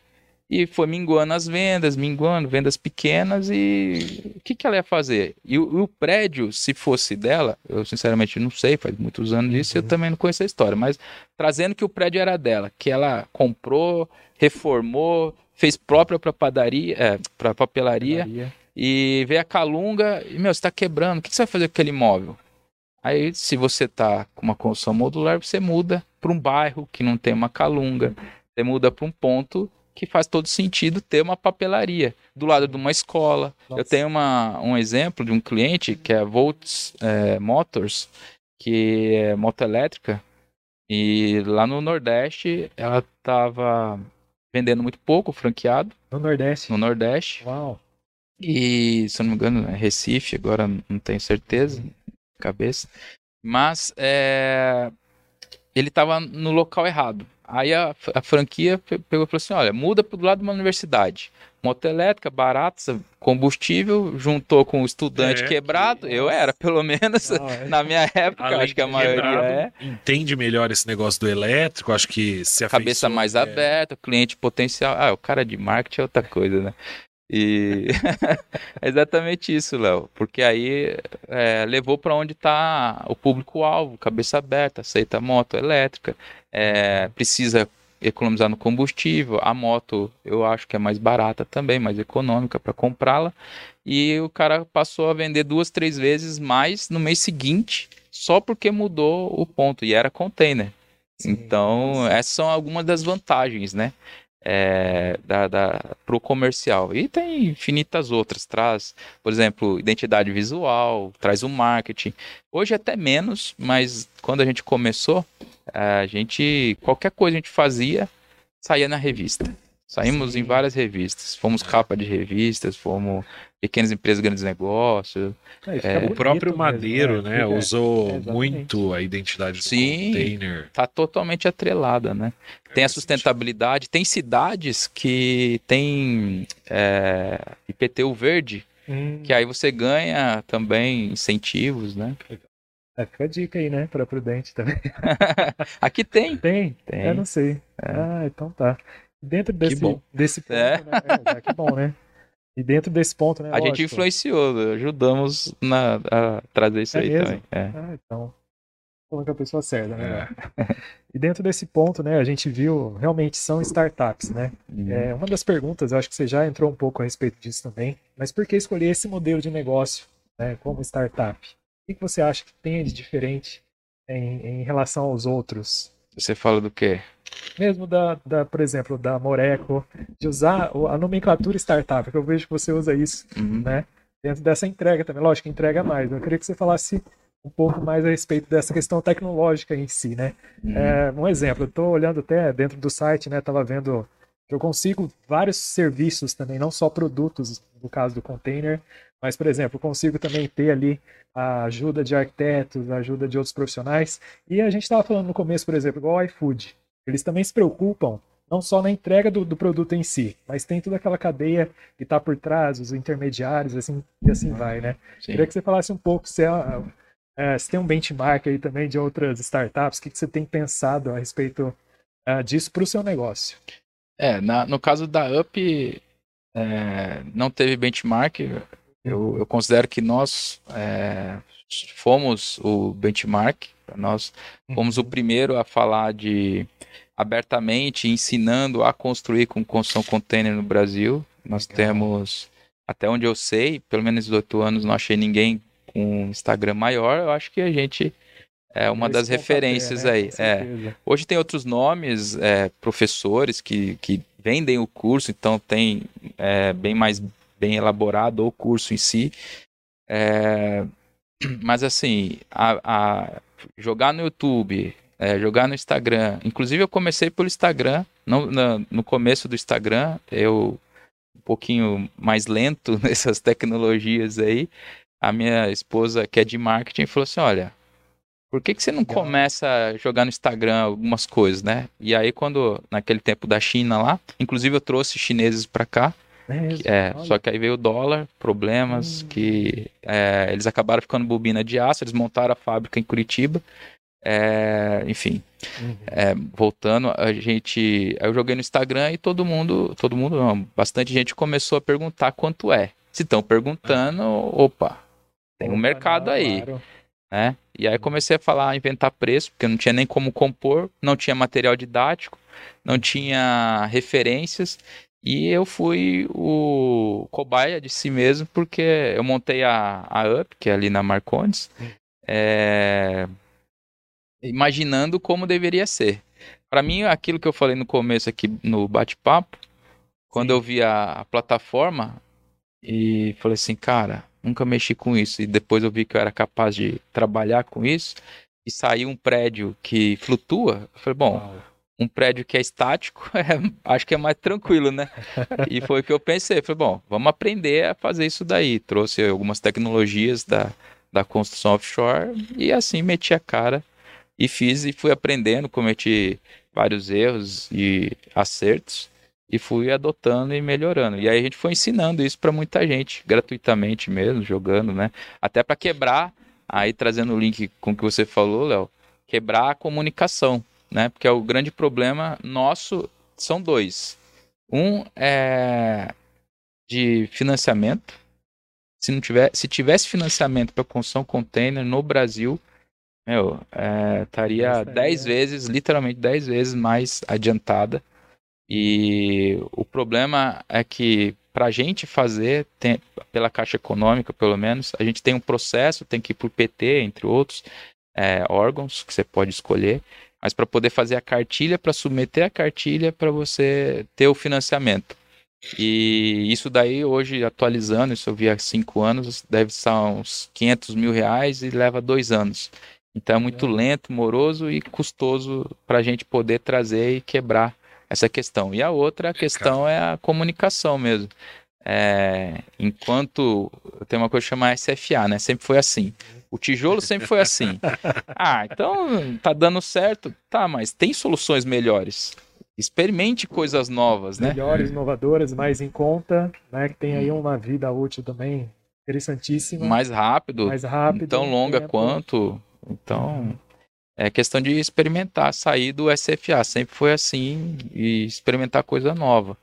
E foi minguando as vendas, minguando, vendas pequenas, e o que, que ela ia fazer? E o, o prédio, se fosse dela, eu sinceramente não sei, faz muitos anos isso, eu Uhum. também não conheço a história, mas trazendo que o prédio era dela, que ela comprou, reformou, fez própria para padaria, é, para papelaria, Maria. e veio a calunga e, meu, você tá quebrando, o que você vai fazer com aquele imóvel? Aí, se você tá com uma construção modular, você muda para um bairro que não tem uma calunga, você muda para um ponto que faz todo sentido ter uma papelaria do lado de uma escola. Eu Nossa. tenho uma, um exemplo de um cliente que é a Volts é, Motors, que é moto elétrica, e lá no Nordeste ela estava vendendo muito pouco, franqueado, No Nordeste. no Nordeste. Uau. E, se eu não me engano, é Recife, agora não tenho certeza, cabeça. Mas é, ele estava no local errado. Aí a, a franquia pe- pegou e falou assim: olha, muda para do lado de uma universidade. Moto elétrica, barata, combustível, juntou com o estudante É, quebrado. que- Eu era, pelo menos, Uau, é. (laughs) na minha época, Além acho que a maioria quebrado, é. Entende melhor esse negócio do elétrico, acho que se cabeça afeiçoa- mais é. aberta, cliente potencial. Ah, o cara de marketing é outra coisa, né? E (laughs) é exatamente isso, Léo. Porque aí é, levou para onde está o público-alvo, cabeça aberta, aceita moto elétrica, é, precisa economizar no combustível. A moto eu acho que é mais barata também, mais econômica para comprá-la. E o cara passou a vender duas, três vezes mais no mês seguinte, só porque mudou o ponto e era container. Sim. Então, essas são algumas das vantagens, né? É, da, da, pro comercial. E tem infinitas outras. Traz, por exemplo, identidade visual, traz o marketing. Hoje até menos, mas quando a gente começou, a gente. Qualquer coisa a gente fazia, saía na revista. Saímos Sim. em várias revistas. Fomos capa de revistas, fomos pequenas empresas, grandes negócios. É, fica É, O próprio mesmo, Madeiro, né, Fica- usou muito a identidade do Sim. container. Tá totalmente atrelada, né? Tem a sustentabilidade. Tem cidades que tem é, IPTU verde, Hum, que aí você ganha também incentivos, né? é, fica a dica aí, né? Pra Prudente também. (laughs) Aqui tem. Tem? Tem. Eu não sei. Ah, então tá. Dentro desse, bom. desse ponto, É. né? É, já que bom, né? E dentro desse ponto, né? A gente lógico. influenciou, ajudamos na, a trazer isso É aí mesmo? também. É. Ah, então. Falando com a pessoa certa, né? (laughs) E dentro desse ponto, né, a gente viu, realmente são startups, né? Uhum. É, uma das perguntas, eu acho que você já entrou um pouco a respeito disso também, mas por que escolher esse modelo de negócio, né, como startup? O que que você acha que tem de diferente em, em relação aos outros? Você fala do quê? Mesmo da, da, por exemplo, da Moreco, de usar a nomenclatura startup, que eu vejo que você usa isso, uhum. né? Dentro dessa entrega também, lógico que entrega mais. Eu queria que você falasse um pouco mais a respeito dessa questão tecnológica em si, né? Uhum. É, um exemplo, eu estou olhando até dentro do site, né? Tava vendo que eu consigo vários serviços também, não só produtos, no caso do container, mas, por exemplo, consigo também ter ali a ajuda de arquitetos, a ajuda de outros profissionais. E a gente estava falando no começo, por exemplo, igual o iFood. Eles também se preocupam não só na entrega do, do produto em si, mas tem toda aquela cadeia que está por trás, os intermediários, assim, e assim vai, né? Sim. Queria que você falasse um pouco se, é, é, se tem um benchmark aí também de outras startups, o que, que você tem pensado a respeito é, disso para o seu negócio? É, na, no caso da Up, é, não teve benchmark. Eu, eu considero que nós é, fomos o benchmark. Nós fomos o uhum. primeiro a falar de abertamente ensinando a construir com construção container no Brasil. Nós Legal. temos, até onde eu sei, pelo menos 18 anos, não achei ninguém com um Instagram maior. Eu acho que a gente é uma das referências né? aí. É. Hoje tem outros nomes, é, professores que, que vendem o curso, então tem é, bem mais bem elaborado o curso em si. É, mas assim, a, a, jogar no YouTube, é, jogar no Instagram. Inclusive eu comecei pelo Instagram. No, no, no começo do Instagram, eu um pouquinho mais lento (laughs) nessas tecnologias aí. A minha esposa, que é de marketing, falou assim: olha, por que, que você não começa a jogar no Instagram algumas coisas, né? E aí, quando, naquele tempo da China lá, inclusive eu trouxe chineses para cá, é, só que aí veio o dólar, problemas hum. que é, eles acabaram ficando bobina de aço, eles montaram a fábrica em Curitiba. É, enfim, uhum. é, voltando, a gente. Eu joguei no Instagram e todo mundo, todo mundo não, bastante gente começou a perguntar quanto é. Se estão perguntando, opa, tem um mercado aí. Claro. Né? E aí comecei a falar, a inventar preço, porque não tinha nem como compor, não tinha material didático, não tinha referências. E eu fui o cobaia de si mesmo, porque eu montei a, a UP, que é ali na Marcondes, é, imaginando como deveria ser. Para mim, aquilo que eu falei no começo aqui no bate-papo, quando Sim. eu vi a, a plataforma e falei assim, cara, nunca mexi com isso. E depois eu vi que eu era capaz de trabalhar com isso. E saiu um prédio que flutua. Eu falei, bom, Uau. Um prédio que é estático, (laughs) é, acho que é mais tranquilo, né? e foi o que eu pensei. Falei, bom, vamos aprender a fazer isso daí. Trouxe algumas tecnologias da, da construção offshore e assim meti a cara e fiz e fui aprendendo, cometi vários erros e acertos e fui adotando e melhorando. E aí a gente foi ensinando isso para muita gente, gratuitamente mesmo, jogando, né? Até para quebrar, aí trazendo o link com o que você falou, Léo, quebrar a comunicação, né? Porque é o grande problema nosso são dois. Um é de financiamento. Se não tiver, se tivesse financiamento para construção container no Brasil, meu, é, estaria 10 vezes, literalmente 10 vezes mais adiantada e o problema é que para a gente fazer, tem, pela Caixa Econômica pelo menos, a gente tem um processo, tem que ir por PT, entre outros é, órgãos que você pode escolher, mas para poder fazer a cartilha, para submeter a cartilha para você ter o financiamento. E isso daí, hoje, atualizando, isso eu vi há cinco anos, deve ser uns 500 mil reais e leva dois anos. Então é muito é. lento, moroso e custoso para a gente poder trazer e quebrar essa questão. E a outra questão é a comunicação mesmo. É, enquanto tem uma coisa chamada SFA, né? Sempre foi assim. O tijolo sempre foi assim. (laughs) Ah, então tá dando certo. Tá, mas tem soluções melhores. Experimente coisas novas, né? Melhores, inovadoras, mais em conta, né? Que tem aí uma vida útil também interessantíssima. Mais rápido. Mais rápido. Tão longa tempo. quanto. Então. É questão de experimentar, sair do SFA. Sempre foi assim e experimentar coisa nova.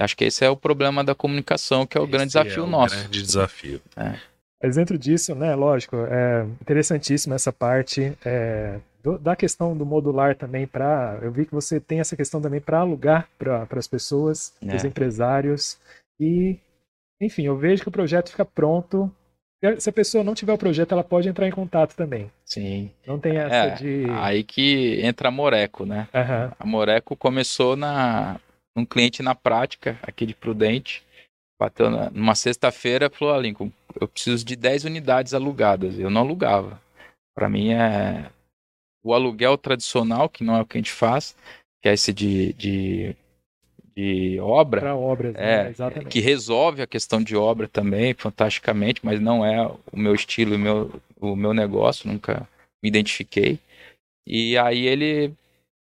Acho que esse é o problema da comunicação, que é o esse grande desafio é o nosso. Grande desafio. É. Mas dentro disso, né, lógico, é interessantíssima essa parte é, do, da questão do modular também para. Eu vi que você tem essa questão também para alugar para as pessoas, para os é. empresários. E, enfim, eu vejo que o projeto fica pronto Se a pessoa não tiver o projeto, ela pode entrar em contato também. Sim. Não tem essa É, de. Aí que entra a Moreco, né? Aham. A Moreco começou na um cliente na prática aqui de Prudente. Bateu na- numa sexta-feira, falou: ah, Lincoln, eu preciso de 10 unidades alugadas. Eu não alugava. Para mim é o aluguel tradicional, que não é o que a gente faz, que é esse de, de, de obra. Para obras, É, né? Exatamente. que resolve a questão de obra também, fantasticamente, mas não é o meu estilo, o meu, o meu negócio, nunca me identifiquei. E aí ele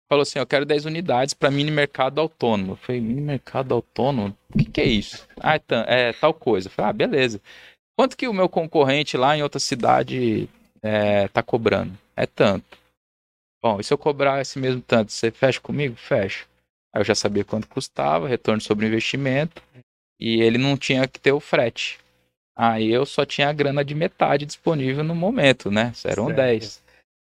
falou assim: Eu quero 10 unidades para mini mercado autônomo. Eu falei: Mini mercado autônomo? O que, que é isso? Ah, é, tan- é tal coisa. Eu falei: Ah, beleza. Quanto que o meu concorrente lá em outra cidade é, tá cobrando? É tanto. Bom, e se eu cobrar esse mesmo tanto, você fecha comigo? Fecha. Aí eu já sabia quanto custava, retorno sobre investimento, e ele não tinha que ter o frete. Aí eu só tinha a grana de metade disponível no momento, né? Eram Certo. 10.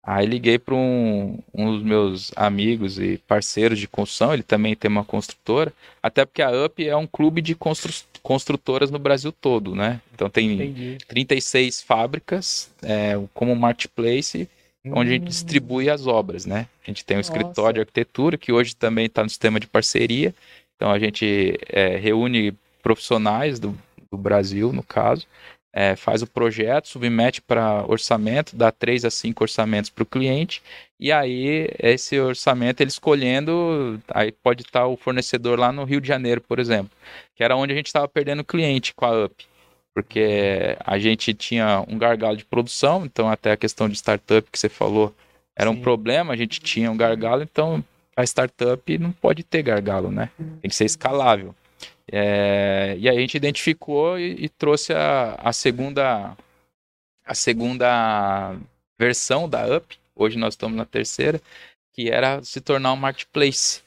Aí liguei para um, um dos meus amigos e parceiros de construção, ele também tem uma construtora, até porque a UP é um clube de constru- construtoras no Brasil todo, né? Então tem Entendi. 36 fábricas é, como marketplace onde a gente Hum, distribui as obras, né? A gente tem um Nossa. escritório de arquitetura que hoje também está no sistema de parceria. Então a gente é, reúne profissionais do, do Brasil, no caso, é, faz o projeto, submete para orçamento, dá três a cinco orçamentos para o cliente, e aí esse orçamento ele escolhendo, aí pode estar o fornecedor lá no Rio de Janeiro, por exemplo, que era onde a gente estava perdendo cliente com a UP porque a gente tinha um gargalo de produção, então até a questão de startup que você falou era um Sim. problema, a gente tinha um gargalo, então a startup não pode ter gargalo, né? Tem que ser escalável. É, e aí a gente identificou e, e trouxe a, a segunda a segunda versão da Up, hoje nós estamos na terceira, que era se tornar um marketplace,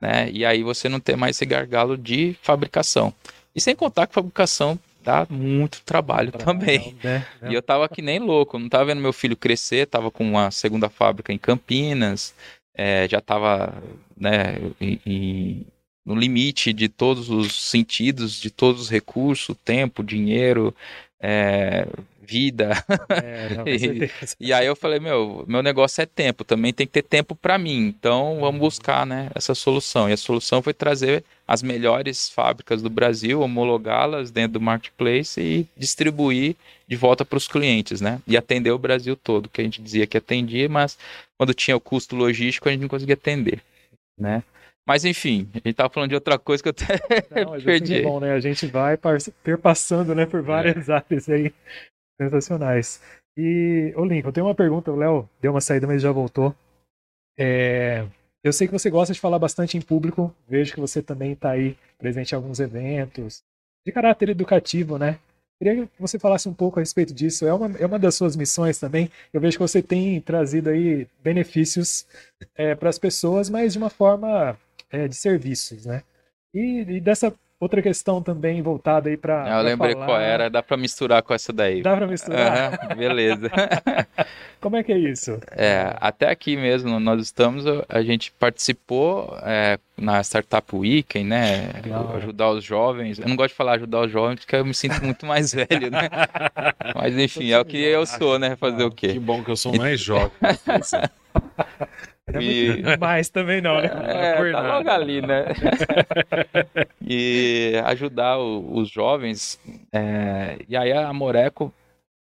né? E aí você não ter mais esse gargalo de fabricação. E sem contar que fabricação dá muito trabalho também. Né? E eu tava que nem louco, não tava vendo meu filho crescer, tava com uma segunda fábrica em Campinas, é, já tava né, em- em- no limite de todos os sentidos, de todos os recursos, tempo, dinheiro, é, vida. É, não, (laughs) E-. E aí eu falei, meu, meu negócio é tempo, também tem que ter tempo para mim. Então vamos buscar, né, essa solução. E a solução foi trazer as melhores fábricas do Brasil, homologá-las dentro do marketplace e distribuir de volta para os clientes, né? E atender o Brasil todo, que a gente dizia que atendia, mas quando tinha o custo logístico a gente não conseguia atender, né? Mas enfim, a gente tava falando de outra coisa que eu até Não, assim perdi. é bom, né? A gente vai perpassando, né, por várias áreas aí sensacionais. E, ô Lincoln, tem uma pergunta, o Léo deu uma saída, mas já voltou. É, eu sei que você gosta de falar bastante em público, vejo que você também está aí presente em alguns eventos de caráter educativo, né? Queria que você falasse um pouco a respeito disso. É uma, é uma das suas missões também. Eu vejo que você tem trazido aí benefícios para as pessoas, mas de uma forma é, de serviços, né? E, e dessa outra questão também voltada aí para. Ah, Eu lembrei qual era, dá para misturar com essa daí. Dá para misturar? Aham, beleza. (laughs) Como é que é isso? É, até aqui mesmo nós estamos, a gente participou é, na Startup Weekend, né? Legal. Ajudar os jovens. Eu não gosto de falar ajudar os jovens porque eu me sinto muito mais (laughs) velho, né? (laughs) Mas enfim, é o que eu sou, né? Fazer o Que quê? bom que eu sou mais jovem. É E- muito mais também não, né? É, por tá nada. logo ali, né? (laughs) e ajudar o- os jovens. é, e aí a Moreco,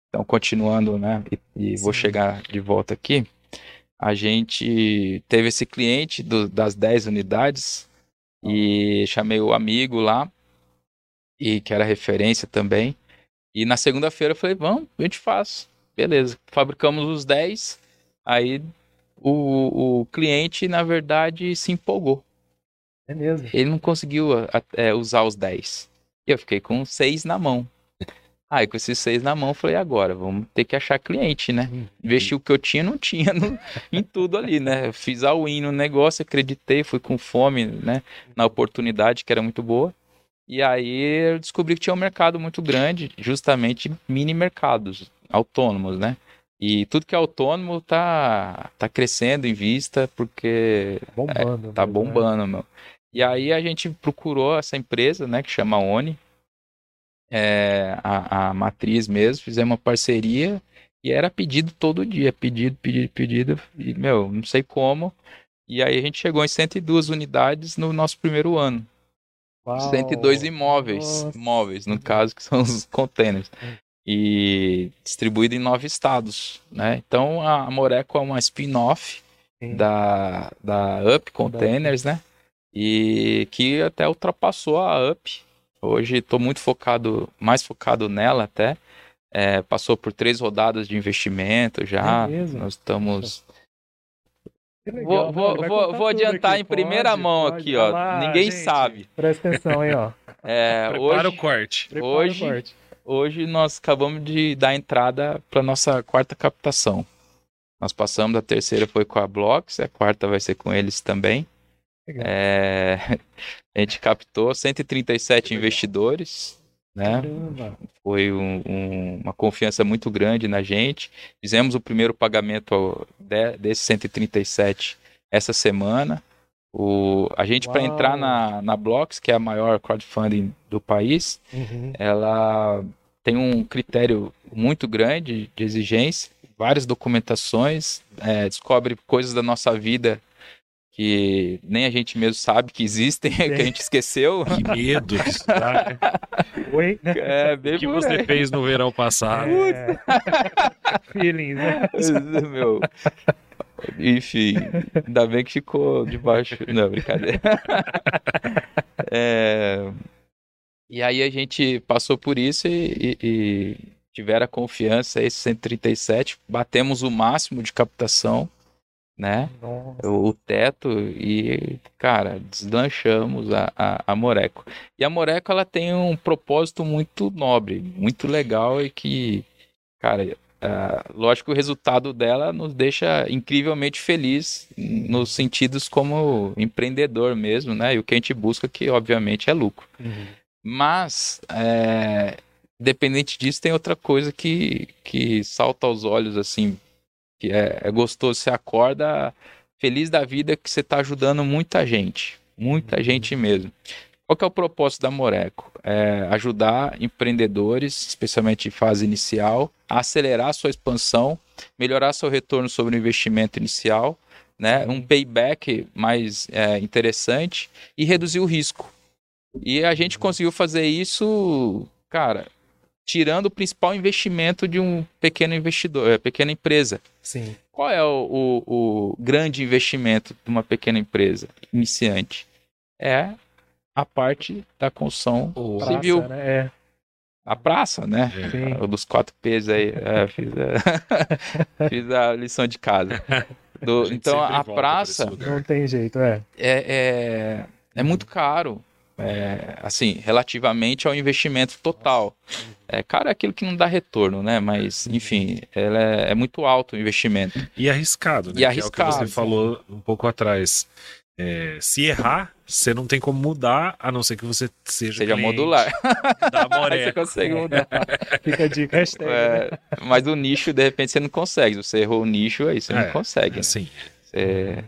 então continuando, né? E, e vou chegar de volta aqui. A gente teve esse cliente do- das 10 unidades e chamei o amigo lá, e que era referência também. E na segunda-feira eu falei, vamos, a gente faz. Beleza, fabricamos os 10, aí o, o cliente, na verdade, se empolgou. É mesmo. Ele não conseguiu é, usar os 10. E eu fiquei com 6 na mão. Aí, com esses 6 na mão, eu falei, agora, vamos ter que achar cliente, né? Investir o que eu tinha, não tinha no- em tudo ali, né? Eu fiz a win no negócio, acreditei, fui com fome, né? Na oportunidade, que era muito boa. E aí eu descobri que tinha um mercado muito grande, justamente mini mercados autônomos, né? E tudo que é autônomo tá, tá crescendo em vista, porque Bombando. Tá mesmo, né? bombando, meu. E aí a gente procurou essa empresa, né, que chama Oni. é, a, a matriz mesmo, fizemos uma parceria e era pedido todo dia, pedido, pedido, pedido, e, meu, não sei como. E aí a gente chegou em 102 unidades no nosso primeiro ano. Uau. 102 imóveis, Nossa. imóveis, no caso, que são os (laughs) containers. E distribuído em nove estados, né? Então a Moreco é uma spin-off da, da Up Containers, né? E que até ultrapassou a Up. Hoje estou muito focado, mais focado nela até. É, passou por três rodadas de investimento já. É? Nós estamos. Legal, Vou, vou, vou, vou adiantar aqui. em primeira Pode, mão pode. aqui, ó. lá, Ninguém gente. sabe. Presta atenção aí, ó. É, (laughs) Prepara hoje, o corte. Prepara Hoje- o corte. Hoje nós acabamos de dar entrada para nossa quarta captação. Nós passamos da terceira foi com a Blocks, a quarta vai ser com eles também. É, a gente captou 137 investidores, né? Caramba. Foi um- um- uma confiança muito grande na gente. Fizemos o primeiro pagamento de, desses 137 essa semana. O, a gente, para entrar na, na Blocks, que é a maior crowdfunding do país, Uhum. ela tem um critério muito grande de exigência, várias documentações, é, descobre coisas da nossa vida que nem a gente mesmo sabe que existem, (laughs) que a gente esqueceu. Que medo que isso dá. Oi? É, bem O que você aí. fez no verão passado? É. (laughs) Feelings, né? Meu. Enfim, ainda bem que ficou debaixo. (laughs) Não, brincadeira. (laughs) É, E aí a gente passou por isso e, e- e tiveram a confiança, esse 137, batemos o máximo de captação, né? Nossa. o, o teto e, cara, deslanchamos a, a, a Moreco. E a Moreco, ela tem um propósito muito nobre, muito legal e que, cara, ah, lógico que o resultado dela nos deixa incrivelmente feliz nos sentidos como empreendedor mesmo, né? E o que a gente busca que, obviamente, é lucro. Uhum. Mas, é, independente disso, tem outra coisa que, que salta aos olhos, assim, que é, é gostoso. Você acorda feliz da vida que você está ajudando muita gente. Muita Uhum. gente mesmo. Qual que é o propósito da Moreco? É ajudar empreendedores, especialmente em fase inicial, a acelerar a sua expansão, melhorar seu retorno sobre o investimento inicial, né? um payback mais é, interessante e reduzir o risco. E a gente conseguiu fazer isso, cara, tirando o principal investimento de um pequeno investidor, é, pequena empresa. Sim. Qual é o, o- o grande investimento de uma pequena empresa iniciante? É a parte da construção O- Praça, civil, né? É. a praça, né? É. Sim. O dos quatro P's aí, é, (laughs) fiz, a, (laughs) fiz a lição de casa. (laughs) Do- gente então a praça. Não tem jeito, é. é, é, é muito caro. É, assim, relativamente ao investimento total. É caro é aquilo que não dá retorno, né? Mas, enfim, ela é, é muito alto o investimento. E arriscado, né? E Que arriscado. É o que você falou um pouco atrás. É, se errar, você não tem como mudar, a não ser que você seja, Seja modular. da (laughs) Aí você consegue mudar. Fica a dica, hashtag. né? É, mas o nicho, de repente, você não consegue. Se você errou o nicho, aí você É, não consegue. né? Assim, Você,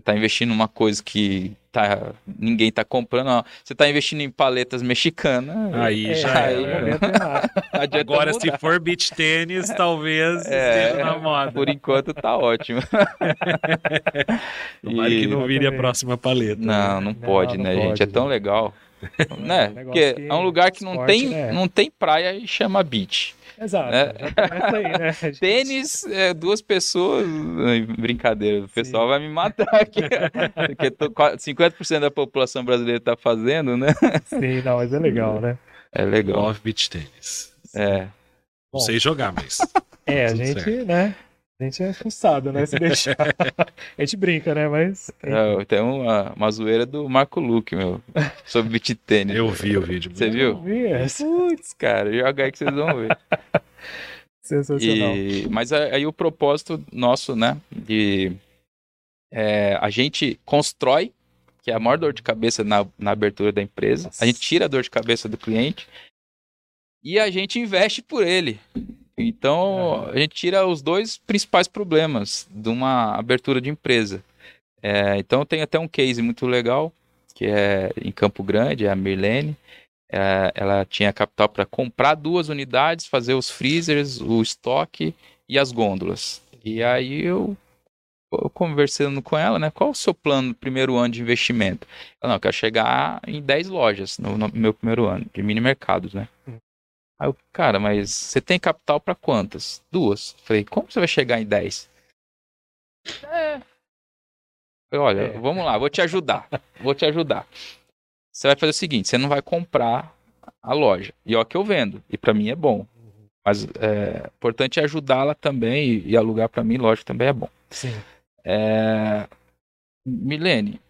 você tá investindo numa coisa que tá, ninguém tá comprando. ó. Você tá investindo em paletas mexicanas. aí É, já aí, é não Agora, mudar. se for beach tênis, talvez É, esteja na moda. Por enquanto tá ótimo. (laughs) Tomara que não vire a próxima paleta. Não, não Não, pode, não né, pode, gente? É tão legal. (laughs) né? Porque que é um lugar que não esporte, tem, né? não tem praia e chama beach. Exato. né? Aí, né? (laughs) Tênis, é, duas pessoas. Brincadeira, o pessoal vai me matar aqui. (laughs) Porque tô, qua- 50% da população brasileira tá fazendo, né? Sim, não, mas é legal, né? É legal. Love beach tênis. É. Não Bom. sei jogar, mas. (laughs) É, a gente, certo. né? A gente é fuçado, né? Se deixar. (laughs) a gente brinca, né? Mas. É, tem uma, uma zoeira do Marco Luque, meu, sobre beat tênis. Eu vi o vídeo. Você viu? Yes. Putz, cara, joga aí que vocês vão ver. (laughs) Sensacional. E, mas aí o propósito nosso, né, de é, a gente constrói, que é a maior dor de cabeça na, na abertura da empresa, Nossa. a gente tira a dor de cabeça do cliente e a gente investe por ele. Então a gente tira os dois principais problemas de uma abertura de empresa. É, então tem até um case muito legal que é em Campo Grande, é a Mirlene. É, ela tinha capital para comprar duas unidades, fazer os freezers, o estoque e as gôndolas. E aí eu, eu conversando com ela, né? Qual o seu plano no primeiro ano de investimento? Ela, não, eu quero chegar em 10 lojas no, no meu primeiro ano, de mini mercados, né? Aí eu, cara, mas você tem capital para quantas? Duas. Falei, como você vai chegar em 10? É. Falei, Olha, É. vamos lá, vou te ajudar. Vou te ajudar. Você vai fazer o seguinte: você não vai comprar a loja. E ó, que eu vendo. E para mim é bom. Mas é importante é ajudá-la também e, e alugar para mim, lógico, também é bom. Sim. É... Milene,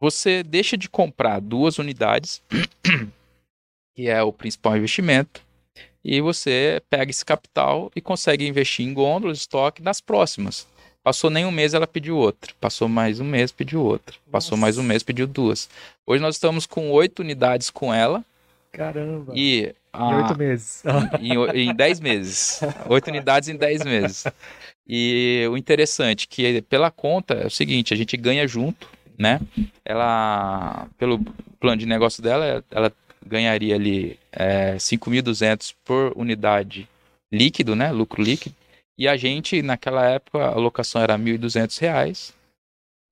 você deixa de comprar duas unidades, (clears throat) que é o principal investimento, e você pega esse capital e consegue investir em gôndolas, estoque nas próximas. Passou nem um mês, ela pediu outra. Passou mais um mês, pediu outra. Passou Nossa. mais um mês, pediu duas. Hoje nós estamos com oito unidades com ela Caramba. e Em oito meses. (laughs) em, em 10 meses. Oito unidades em 10 meses. E o interessante que pela conta é o seguinte, a gente ganha junto, né? Ela, pelo plano de negócio dela, ela ganharia ali é, 5.200 por unidade líquido, né? Lucro líquido. E a gente, naquela época, a locação era 1.200 reais.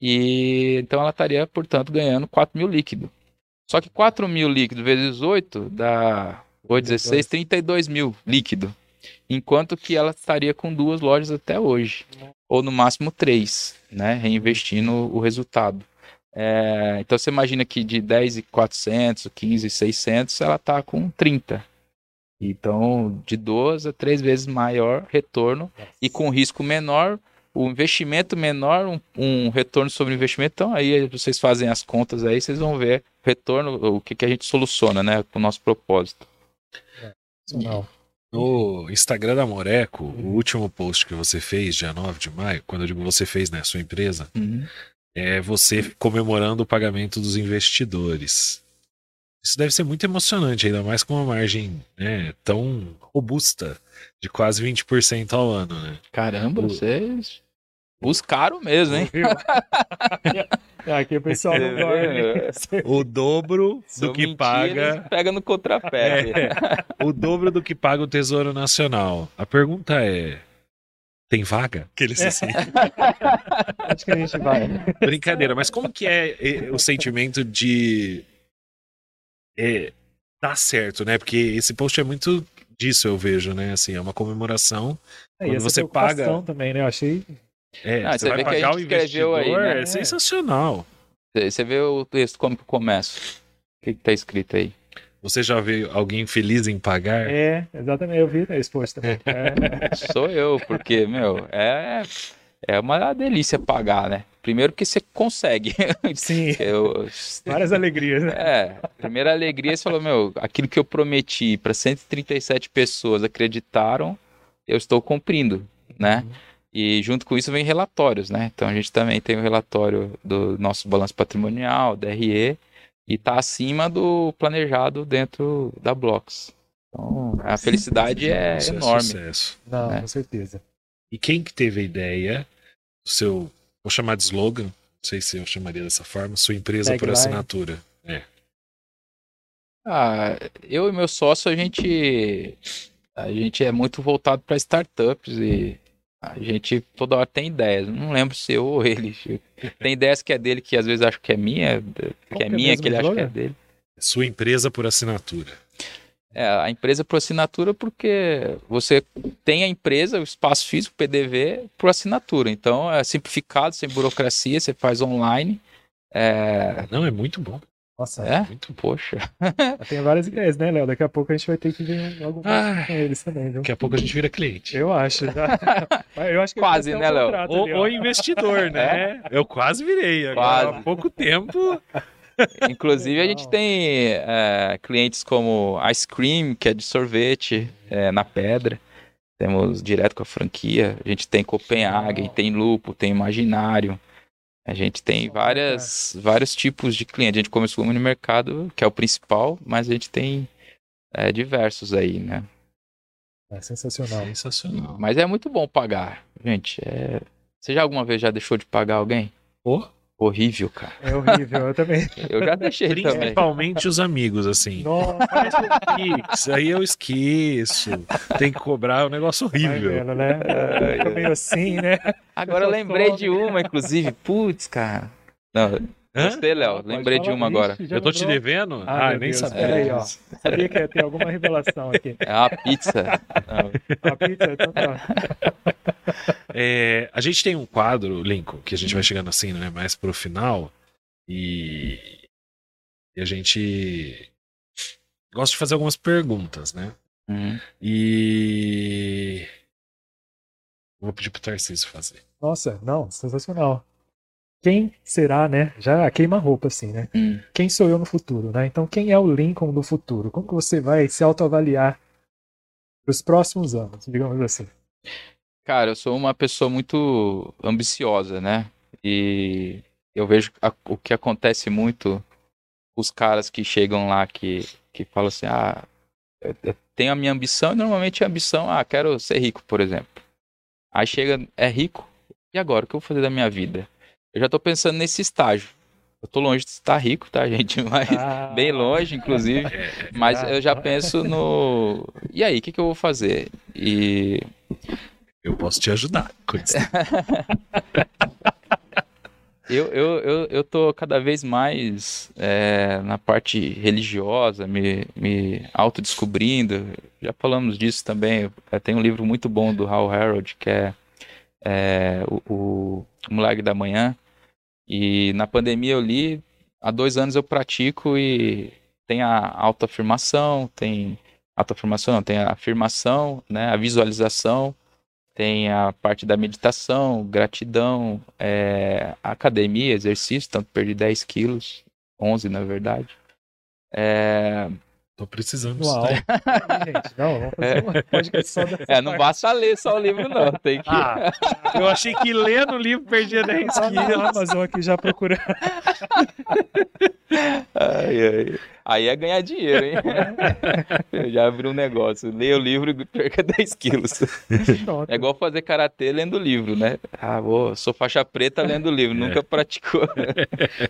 E então ela estaria, portanto, ganhando 4 mil líquido. Só que 4 mil líquido vezes 8 dá 8, 16, 32 mil líquido. Enquanto que ela estaria com duas lojas até hoje. Ou no máximo três, né? Reinvestindo o resultado. É, então você imagina que de 10,400, 15,600, ela está com 30. Então, de duas a três vezes maior retorno e com risco menor, o investimento menor, um, um retorno sobre o investimento. Então, aí vocês fazem as contas aí, vocês vão ver o retorno, o que, que a gente soluciona, né, com o nosso propósito. Não. No Instagram da Moreco, o último post que você fez, dia 9 de maio, quando eu digo você fez, né, sua empresa, é você comemorando o pagamento dos investidores. Isso deve ser muito emocionante, ainda mais com uma margem né, tão robusta, de quase 20% ao ano, né? Caramba, O- vocês buscaram mesmo, hein? (laughs) Aqui o pessoal não dorme. O dobro do que mentiras, paga, Pega no contrapé. É. o dobro do que paga o Tesouro Nacional. A pergunta é: tem vaga? Aqueles assim. (laughs) Acho que a gente vai. Brincadeira, mas como que é eh, o sentimento de é, dar certo, né? Porque esse post é muito disso, eu vejo, né? Assim, é uma comemoração. É, Quando você paga- também, né? Eu achei. É, Ah, você você vai que pagar o investidor, aí, né? é sensacional. Você vê o texto como que começa. O que, que tá escrito aí? Você já viu alguém feliz em pagar? É, exatamente. Eu vi esse post também. É. (laughs) Sou eu, porque, meu, é, é uma delícia pagar, né? Primeiro porque você consegue. (laughs) Sim, (laughs) Eu, várias alegrias, né? É, primeira alegria, você falou, meu, aquilo que eu prometi para 137 pessoas acreditaram, eu estou cumprindo, né? E junto com isso vem relatórios, né? Então a gente também tem o relatório do nosso balanço patrimonial, DRE, e tá acima do planejado dentro da Blocks. Então a felicidade é Isso enorme. sucesso. Não, É. com certeza. E quem que teve a ideia do seu, vou chamar de slogan, não sei se eu chamaria dessa forma, sua empresa por Tagline. assinatura. É. Ah, eu e meu sócio, a gente, a gente é muito voltado para startups e a gente toda hora tem ideias. Não lembro se eu ou ele. Tem ideias que é dele que às vezes acho que é minha, que é é minha, que ele acha que é dele. Sua empresa por assinatura. É, a empresa por assinatura porque você tem a empresa, o espaço físico, PDV, por assinatura. Então é simplificado, sem burocracia, você faz online. É, Não, é muito bom. Nossa, é? Muito. Poxa. (laughs) tem várias ideias, né, Léo? Daqui a pouco a gente vai ter que ver algo Ah. com eles também, viu? Daqui a pouco a gente vira cliente. Eu acho. (laughs) Eu acho que Quase, né, Léo? contrato Ou, ali, ou investidor, né? Eu quase virei. Agora, Quase. há pouco tempo. (laughs) Inclusive, a gente tem é, clientes como Ice Cream, que é de sorvete, é, na pedra. Temos direto com a franquia. A gente tem Copenhagen, tem Lupo, tem Imaginário. A gente tem várias, vários tipos de cliente. A gente começou no mercado, que é o principal, mas a gente tem é, diversos aí, né? É sensacional. Sensacional. Mas é muito bom pagar, gente. é- Você já alguma vez já deixou de pagar alguém? Pô, Horrível, cara. É horrível, eu também. (laughs) Eu já deixei também. Principalmente os amigos, assim. Nossa, Faz o Pix, aí eu esqueço. Tem que cobrar, é um negócio horrível. vendo, né? É, Fica meio assim, né? Agora eu lembrei de uma, inclusive. Putz, cara. Não, Hã? você, Léo. Lembrei de uma agora. Eu tô te devendo? Ah, Ah, nem Deus, sabia. peraí, ó. Sabia que ia ter alguma revelação aqui. É uma pizza. Não, A pizza, então tá. É, a gente tem um quadro, Lincoln, que a gente vai chegando assim, né? Mais pro final. E, e a gente gosta de fazer algumas perguntas, né? Uhum. E. Vou pedir pro Tarcísio fazer. Nossa, não, sensacional. Quem será, né? Já queima roupa assim, né? Hum. Quem sou eu no futuro, né? Então, quem é o Lincoln do futuro? Como que você vai se autoavaliar para os próximos anos, digamos assim? Cara, eu sou uma pessoa muito ambiciosa, né? E eu vejo a- o que acontece muito, os caras que chegam lá que, que falam assim, ah, eu, eu tenho a minha ambição, e normalmente a ambição, ah, quero ser rico, por exemplo. Aí chega, é rico, e agora, o que eu vou fazer da minha vida? Eu já tô pensando nesse estágio. Eu tô longe de estar rico, tá, gente? (laughs) Mas Ah, bem longe, inclusive. É, Mas Ah, eu já penso no. E aí, o que, que eu vou fazer? E eu posso te ajudar. com isso. (laughs) Eu, eu, eu, eu tô cada vez mais é, na parte religiosa, me, me autodescobrindo. Já falamos disso também. É, Tem um livro muito bom do Hal Harold, que é, é, o, o, o Milagre da Manhã. E na pandemia eu li, há dois anos eu pratico e tem a autoafirmação, tem autoafirmação, não, tem a afirmação, né, a visualização, tem a parte da meditação, gratidão, é, academia, exercício, tanto perdi 10 quilos, 11 na verdade. É, Tô precisando Uau. disso. (laughs) Gente, não, vamos fazer um podcast só dessa é, não parte. basta ler só o livro não, tem que... Ah, eu achei que lendo o livro perdia 10 Tá na quilos. Amazon aqui já procurando. Ai, ai. Aí é ganhar dinheiro, hein? Eu já abri um negócio, leia o livro e perca 10 quilos. É igual fazer karatê lendo livro, né? Ah, vou, sou faixa preta lendo livro, nunca praticou.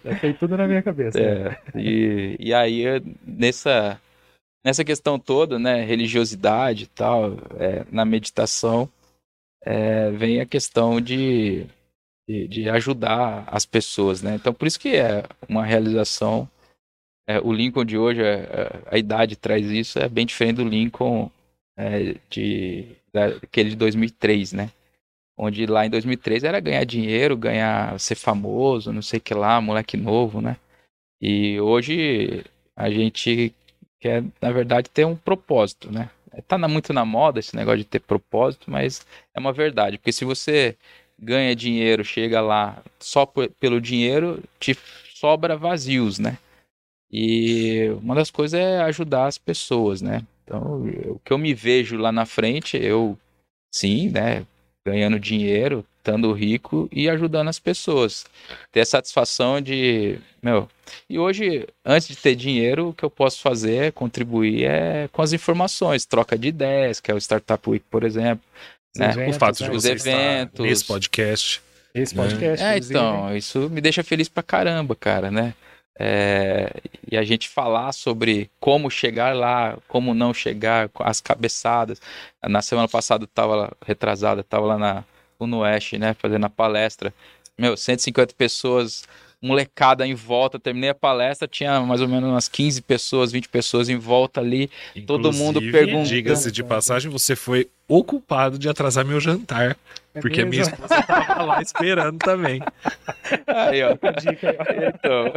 Já tem tudo na minha cabeça. É, e, e aí, nessa, nessa questão toda, né, religiosidade e tal, é, na meditação, é, vem a questão de, de, de ajudar as pessoas, né? Então, por isso que é uma realização. é, o Lincoln de hoje, é, é, a idade traz isso, é bem diferente do Lincoln é, de, daquele de 2003, né? Onde lá em 2003 era ganhar dinheiro, ganhar, ser famoso, não sei o que lá, moleque novo, né? E hoje a gente quer, na verdade, ter um propósito, né? Tá na- muito na moda esse negócio de ter propósito, mas é uma verdade. Porque se você ganha dinheiro, chega lá só pe- pelo dinheiro, te sobra vazios, né? E uma das coisas é ajudar as pessoas, né? Então, o que eu me vejo lá na frente, eu, sim, né? Ganhando dinheiro, estando rico e ajudando as pessoas. Ter a satisfação de, meu, e hoje, antes de ter dinheiro, o que eu posso fazer, contribuir, é com as informações, troca de ideias, que é o Startup Week, por exemplo. Os né? eventos, O fato de né? Os você estar eventos. nesse podcast. Esse podcast. É, inclusive, então, isso me deixa feliz pra caramba, cara, né? É, e a gente falar sobre como chegar lá, como não chegar, as cabeçadas. Na semana passada eu tava lá, retrasada, tava lá na Unoeste, né, fazendo a palestra. Meu, 150 pessoas, molecada em volta, terminei a palestra, tinha mais ou menos umas 15 pessoas, 20 pessoas em volta ali. Todo mundo Inclusive, perguntando. Diga-se de passagem, você foi o culpado de atrasar meu jantar. É Porque a minha mesmo? esposa tava lá esperando também. Aí, ó. Dica. Então.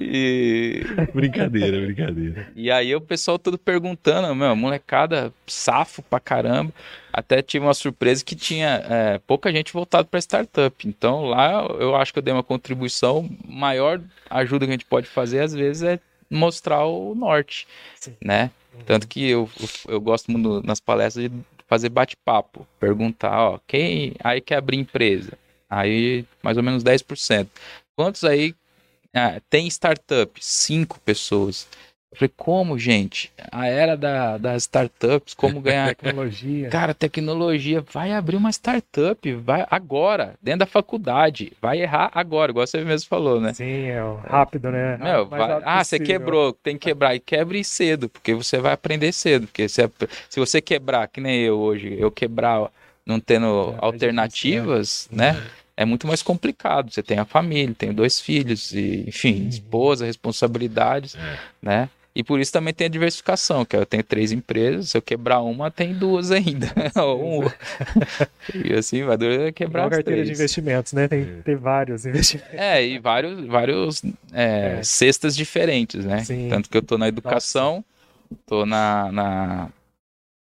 e, Brincadeira, brincadeira. E aí o pessoal todo perguntando, meu, molecada safo pra caramba. Até tive uma surpresa que tinha é, pouca gente voltada para startup. Então lá eu acho que eu dei uma contribuição. Maior ajuda que a gente pode fazer às vezes é mostrar o norte, Sim. né? Tanto que eu, eu gosto muito nas palestras de fazer bate-papo, perguntar, ó, quem aí quer abrir empresa? Aí mais ou menos 10%. Quantos aí ah, tem startup? Cinco pessoas. Eu falei, como, gente? A era da, das startups, como ganhar. (laughs) Tecnologia. Cara, tecnologia, vai abrir uma startup, vai agora, dentro da faculdade, vai errar agora, igual você mesmo falou, né? Sim, é rápido, né? Meu, vai- rápido ah, você possível. quebrou, tem que quebrar. E quebre cedo, porque você vai aprender cedo. Porque se, se você quebrar, que nem eu hoje, eu quebrar não tendo É, é alternativas, né? É muito mais complicado. Você tem a família, tem dois filhos, e, enfim, esposa, responsabilidades, É. né? E por isso também tem a diversificação, que eu tenho três empresas, se eu quebrar uma, tem duas ainda. (laughs) Ou um. (laughs) e assim, vai durar quebrar Igual as carteira de três. investimentos, né? Tem que ter vários (laughs) investimentos. É, e vários, vários é, É. cestas diferentes, né? Sim. Tanto que eu tô na educação, tô na, na,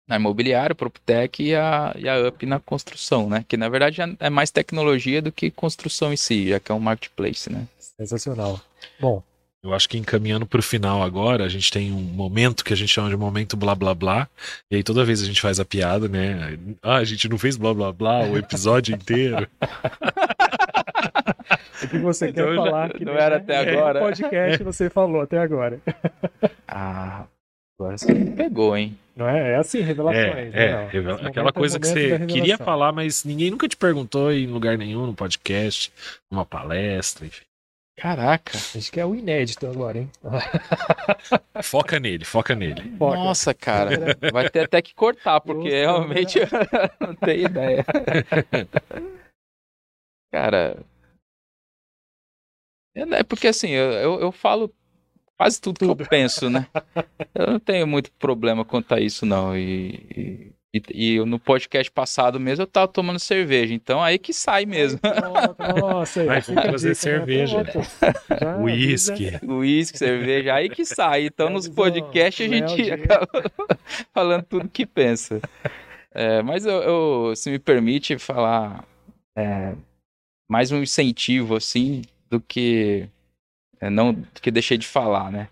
na imobiliária, Proptec e a, e a Up na construção, né? Que na verdade é mais tecnologia do que construção em si, já que é um marketplace, né? Sensacional. Bom, Eu acho que encaminhando pro final agora, a gente tem um momento que a gente chama de momento blá blá blá. E aí toda vez a gente faz a piada, né? Ah, a gente não fez blá blá blá o episódio inteiro. (laughs) o que você Então quer já- falar que não né, era até é, agora. No podcast você falou até agora. (laughs) Ah, agora você me pegou, hein? Não é? É assim, É, revelações. é, né, não. revela- aquela é o coisa que momento você queria falar, mas ninguém nunca te perguntou em lugar nenhum, no podcast, numa palestra, enfim. Caraca. A gente quer o inédito agora, hein? (laughs) Foca nele, foca nele. Foca. Nossa, cara. (laughs) Vai ter até que cortar, porque Justo, realmente eu (laughs) não tenho ideia. Cara. É é porque assim, eu, eu, eu falo quase tudo, que eu penso, né? Eu não tenho muito problema quanto a isso, não. E, e, e no podcast passado mesmo eu tava tomando cerveja, então aí que sai mesmo. Nossa, aí, (laughs) Vai, fazer né? cerveja. Uísque. avisa. Uísque, cerveja, aí que sai. Então nos podcasts a gente Léo, acaba (laughs) falando tudo que pensa. É, mas eu, eu, se me permite falar é, mais um incentivo assim do que é, não do que deixei de falar, né?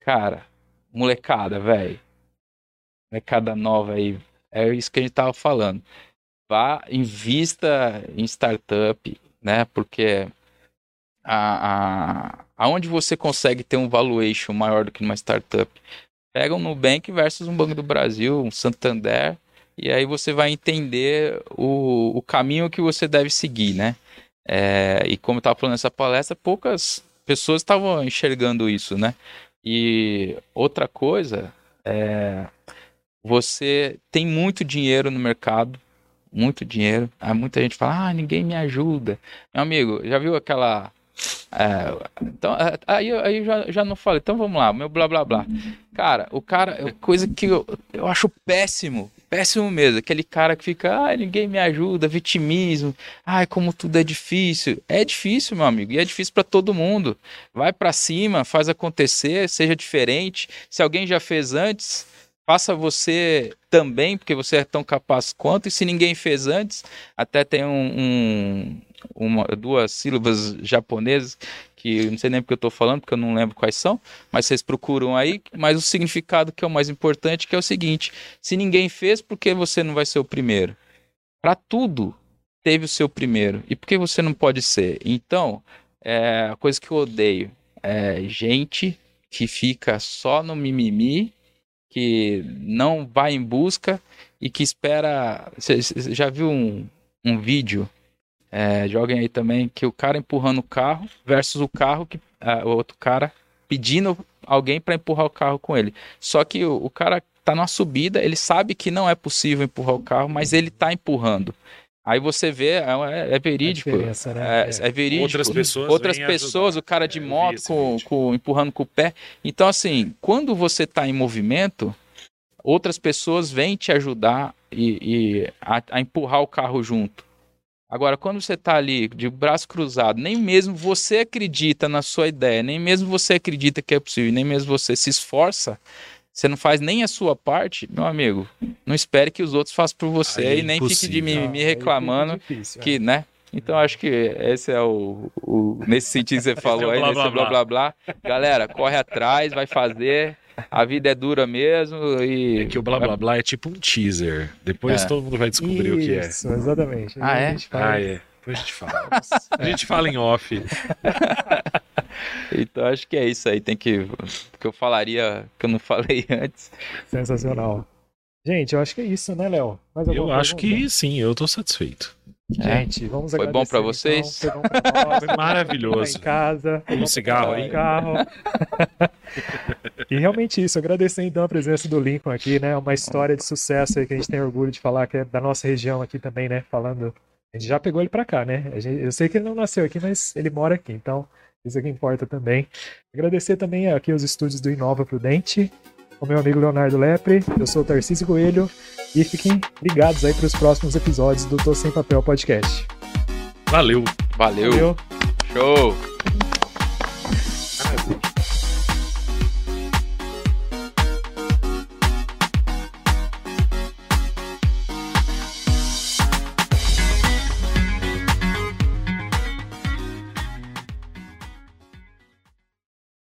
Cara, molecada, velho. Molecada nova aí. É isso que a gente tava falando. Vá, invista em startup, né? Porque a, a, aonde você consegue ter um valuation maior do que numa startup? Pega um Nubank versus um Banco do Brasil, um Santander, e aí você vai entender o, o caminho que você deve seguir, né? É, e como eu estava falando nessa palestra, poucas pessoas estavam enxergando isso, né? E outra coisa, é, você tem muito dinheiro no mercado, muito dinheiro. Aí muita gente fala, ah, ninguém me ajuda. Meu amigo, já viu aquela. é, então, é, aí, aí já, já não falo, então vamos lá, meu blá blá blá. Cara, o cara, é coisa que eu, eu acho péssimo, péssimo mesmo. Aquele cara que fica, ah, ninguém me ajuda, vitimismo, ai, como tudo é difícil. É difícil, meu amigo, e é difícil para todo mundo. Vai para cima, faz acontecer, seja diferente. Se alguém já fez antes, faça você também, porque você é tão capaz quanto. E se ninguém fez antes, até tem um, um- uma, duas sílabas japonesas que não sei nem porque eu estou falando, porque eu não lembro quais são, mas vocês procuram aí. Mas o significado que é o mais importante que é o seguinte: se ninguém fez, por que você não vai ser o primeiro? Para tudo teve o seu primeiro. E por que você não pode ser? Então, é, a coisa que eu odeio é gente que fica só no mimimi, que não vai em busca e que espera. Você já viu um, um vídeo? É, joguem aí também que o cara empurrando o carro versus o carro que ah, o outro cara pedindo alguém para empurrar o carro com ele. Só que o, o cara tá numa subida, ele sabe que não é possível empurrar o carro, mas ele tá empurrando. Aí você vê, é, é- é verídico. Né? É, é verídico. Outras pessoas Outras pessoas, ajudar. o cara de É, moto com, com- empurrando com o pé. Então, assim, quando você está em movimento, outras pessoas vêm te ajudar e, e a, a empurrar o carro junto. Agora, quando você está ali de braço cruzado, nem mesmo você acredita na sua ideia, nem mesmo você acredita que é possível, nem mesmo você se esforça, você não faz nem a sua parte, meu amigo, não espere que os outros façam por você Aí é e nem fique de impossível. Não, mimimi aí fica reclamando difícil, é. que, né? Então acho que esse é o, o- nesse sentido que você (laughs) falou é o aí, blá, nesse blá, blá blá blá. Galera, corre atrás, vai fazer. A vida é dura mesmo e É que o blá blá blá é tipo um teaser. Depois É. todo mundo vai descobrir o que é. Isso, exatamente. Ah, é? a gente faz- Ah, é. Depois a gente fala. (laughs) A gente fala em off. (laughs) Então acho que é isso aí. Tem que. que eu falaria que eu não falei (laughs) antes. Sensacional. Gente, eu acho que é isso, né, Léo? Eu acho que sim, eu tô satisfeito. Gente, vamos Foi bom para vocês? Então. Foi, bom pra nós. Foi maravilhoso. em casa. Um cigarro aí. Carro. (laughs) e realmente isso, agradecer então a presença do Lincoln aqui, né? Uma história de sucesso aí que a gente tem orgulho de falar, que é da nossa região aqui também, né? Falando. A gente já pegou ele para cá, né? Gente, eu sei que ele não nasceu aqui, mas ele mora aqui, então isso é que importa também. Agradecer também aqui os estúdios do Inova Prudente, o meu amigo Leonardo Lepre, eu sou o Tarcísio Coelho e fiquem ligados aí para os próximos episódios do Tô Sem Papel Podcast. Valeu. Valeu. Valeu. Show.